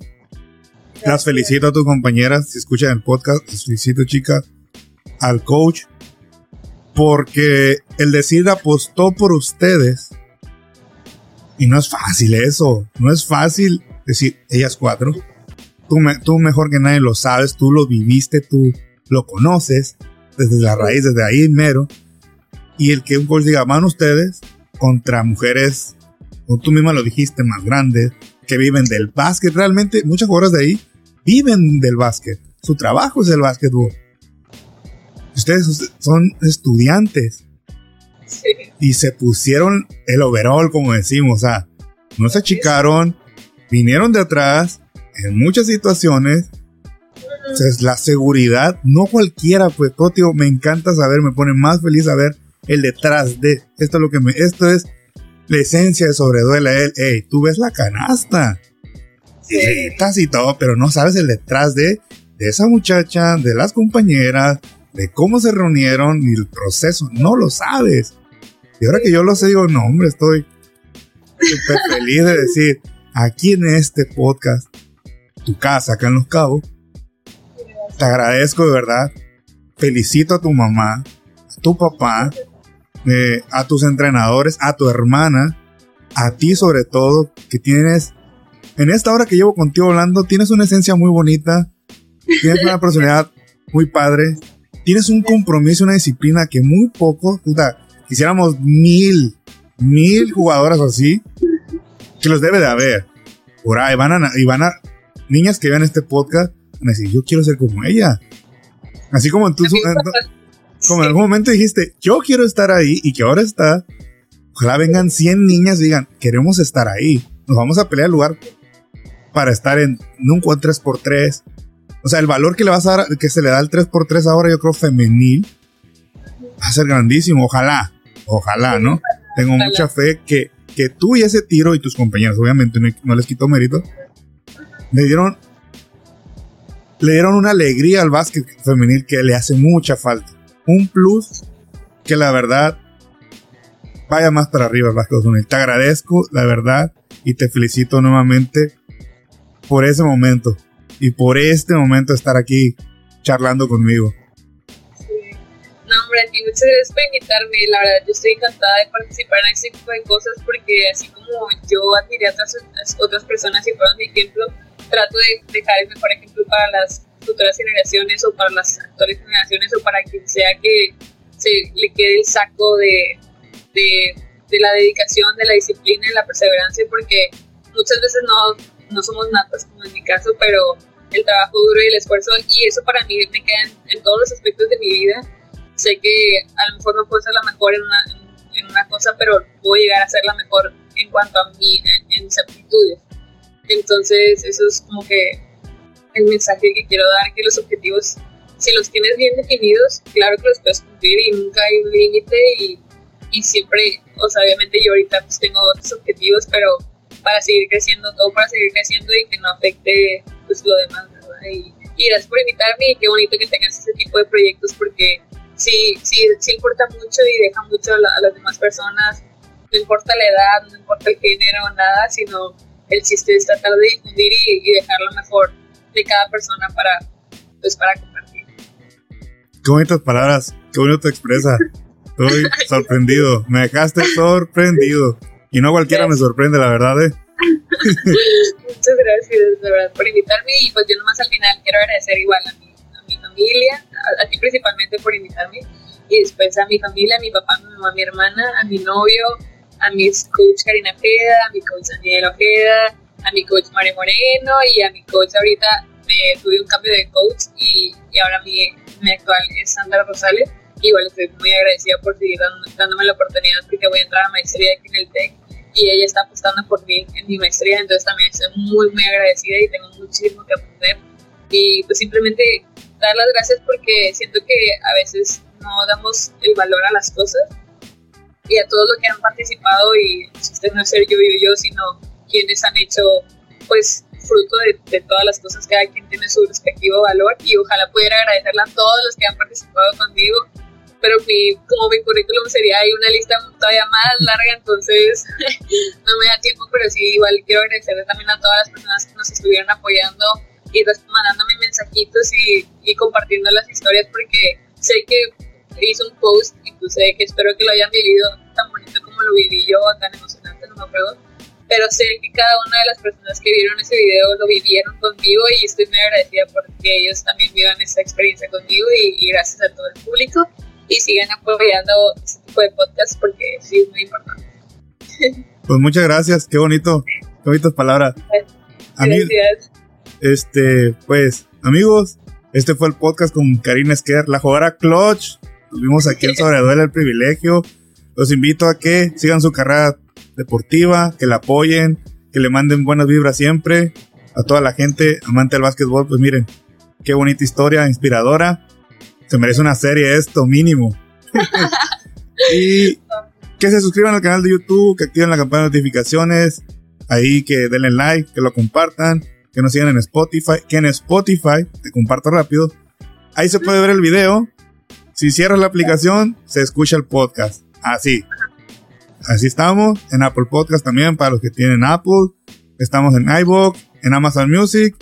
Las felicito a tus compañeras. Si escuchan el podcast, las felicito, chicas. Al coach. Porque el decir apostó por ustedes. Y no es fácil eso. No es fácil decir, ellas cuatro. Tú, me- tú mejor que nadie lo sabes. Tú lo viviste. Tú lo conoces. Desde la raíz, desde ahí mero. Y el que un coach diga, van ustedes contra mujeres como tú misma lo dijiste, más grandes, que viven del básquet. Realmente, muchas jugadoras de ahí viven del básquet. Su trabajo es el básquetbol. Ustedes son estudiantes Sí, y se pusieron el overall, como decimos. O sea, no se achicaron, vinieron de atrás en muchas situaciones. O sea, es la seguridad, no cualquiera, pues, tío, me encanta saber, me pone más feliz saber el detrás de. Esto es lo que me, esto es la esencia de sobreduela. Él, hey, tú ves la canasta. sí. Y gritas y todo, pero no sabes el detrás de, de esa muchacha, de las compañeras, de cómo se reunieron y el proceso. No lo sabes. Y ahora que yo lo sé, digo, no, hombre, estoy <laughs> súper feliz de decir, aquí en este podcast, tu casa, acá en Los Cabos, te agradezco de verdad. Felicito a tu mamá, a tu papá, eh, a tus entrenadores, a tu hermana, a ti sobre todo, que tienes, en esta hora que llevo contigo hablando, tienes una esencia muy bonita, tienes una personalidad muy padre, tienes un compromiso, una disciplina que muy poco, puta, quisiéramos mil, mil jugadoras así, que los debe de haber. Por ahí van a, y van a, niñas que vean este podcast, van a decir, yo quiero ser como ella. Así como tú, en- como en algún momento dijiste, yo quiero estar ahí y que ahora está, ojalá vengan 100 niñas y digan, queremos estar ahí, nos vamos a pelear el lugar para estar en nunca un 3x3. O sea, el valor que le vas a dar, que se le da al 3x3 ahora, yo creo femenil, va a ser grandísimo, ojalá, ojalá, ¿no? Tengo mucha fe que, que tú y ese tiro y tus compañeros, obviamente no, les quito mérito, le dieron, le dieron una alegría al básquet femenil que le hace mucha falta. Un plus que la verdad vaya más para arriba el básquet femenil. Te agradezco, la verdad, y te felicito nuevamente por ese momento y por este momento estar aquí charlando conmigo. No, hombre, a muchas gracias por invitarme. La verdad, yo estoy encantada de participar en este tipo de cosas porque así como yo admiré a otras, otras personas y fueron mi ejemplo, trato de dejar el mejor ejemplo para las futuras generaciones o para las actuales generaciones o para quien sea que se le quede el saco de, de, la dedicación, de la disciplina y la perseverancia porque muchas veces no, no somos natas como en mi caso, pero el trabajo duro y el esfuerzo y eso para mí me queda en todos los aspectos de mi vida sé que a lo mejor no puedo ser la mejor en una, en, una cosa, pero puedo llegar a ser la mejor en cuanto a mí, en, en mis aptitudes. Entonces, eso es como que el mensaje que quiero dar, que los objetivos, si los tienes bien definidos, claro que los puedes cumplir y nunca hay un límite y, y siempre, o sea, obviamente yo ahorita pues tengo otros objetivos, pero para seguir creciendo, todo para seguir creciendo y que no afecte pues lo demás, ¿verdad? Y, y gracias por invitarme y qué bonito que tengas ese tipo de proyectos porque sí, sí, sí importa mucho y deja mucho a, las demás personas. No importa la edad, no importa el género, nada, sino el chiste es tratar de difundir y, dejar lo mejor de cada persona para, pues, para compartir. Qué bonitas palabras, qué bonito te expresa. Estoy <laughs> sorprendido, me dejaste sorprendido. Y no cualquiera me sorprende, la verdad, ¿eh? <laughs> Muchas gracias, de verdad, por invitarme. Y pues yo nomás al final quiero agradecer igual a a mi familia, a, ti principalmente por invitarme, y después a mi familia, a mi papá, a mi mamá, a mi hermana, a mi novio, a mi coach Karina Ojeda, a mi coach Daniel Ojeda, a mi coach Mario Moreno y a mi coach ahorita me tuve un cambio de coach y, y ahora mi, mi actual es Sandra Rosales. Igual estoy muy agradecida por seguir dándome la oportunidad porque voy a entrar a maestría aquí en el TEC y ella está apostando por mí en mi maestría, entonces también estoy muy, muy agradecida y tengo muchísimo que aprender. Y pues simplemente dar las gracias porque siento que a veces no damos el valor a las cosas y a todos los que han participado y este no es ser yo y yo, sino quienes han hecho pues fruto de, todas las cosas, cada quien tiene su respectivo valor y ojalá pudiera agradecerle a todos los que han participado conmigo pero mi, como mi currículum sería una lista todavía más larga, entonces <laughs> no me da tiempo, pero sí, igual quiero agradecerle también a todas las personas que nos estuvieron apoyando y mandándome mensajitos y, y compartiendo las historias, porque sé que hice un post y pues sé que espero que lo hayan vivido tan bonito como lo viví yo, tan emocionante, no me acuerdo. Pero sé que cada una de las personas que vieron ese video lo vivieron conmigo y estoy muy agradecida porque ellos también vivan esa experiencia conmigo y, y gracias a todo el público y sigan apoyando este tipo de podcast porque sí es muy importante. Pues muchas gracias, qué bonito, qué bonitas palabras. Gracias. Este, pues, amigos, este fue el podcast con Karina Esquer, la jugadora Clutch. Tuvimos aquí en Sobreduela el privilegio. Los invito a que sigan su carrera deportiva, que la apoyen, que le manden buenas vibras siempre. A toda la gente amante del básquetbol, pues miren, qué bonita historia, inspiradora. Se merece una serie esto, mínimo. <laughs> y que se suscriban al canal de YouTube, que activen la campana de notificaciones, ahí que denle like, que lo compartan, que nos sigan en Spotify, que en Spotify, te comparto rápido, ahí se puede ver el video. Si cierras la aplicación, se escucha el podcast. Así. Así estamos. En Apple Podcast también, para los que tienen Apple. Estamos en iVoox, en Amazon Music.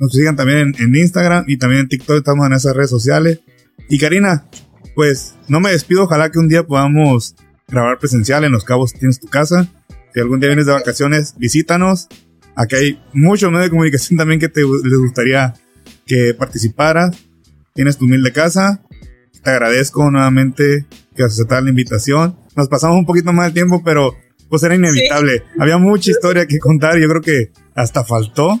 Nos sigan también en Instagram y también en TikTok. Estamos en esas redes sociales. Y Karina, pues no me despido, ojalá que un día podamos grabar presencial en Los Cabos, tienes tu casa. Si algún día vienes de vacaciones, visítanos. Aquí hay muchos medios de comunicación también que te les gustaría que participaras. Tienes tu humilde casa. Te agradezco nuevamente que aceptar la invitación. Nos pasamos un poquito más de tiempo, pero pues era inevitable. Había mucha historia que contar. Yo creo que hasta faltó.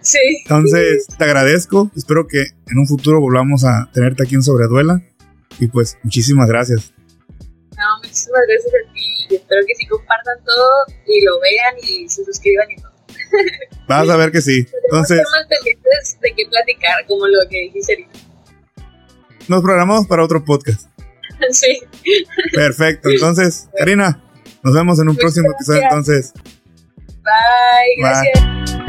Sí. Entonces, te agradezco. Espero que en un futuro volvamos a tenerte aquí en Sobreduela. Y pues, muchísimas gracias. No, muchísimas gracias a ti. Espero que sí compartan todo y lo vean y se suscriban y todo. Vas a ver que sí. Entonces. más pendientes de qué platicar, como lo que dijiste Nos programamos para otro podcast. <laughs> sí. Perfecto. Entonces, <laughs> Karina, nos vemos en un próximo episodio. Entonces. Bye. Gracias.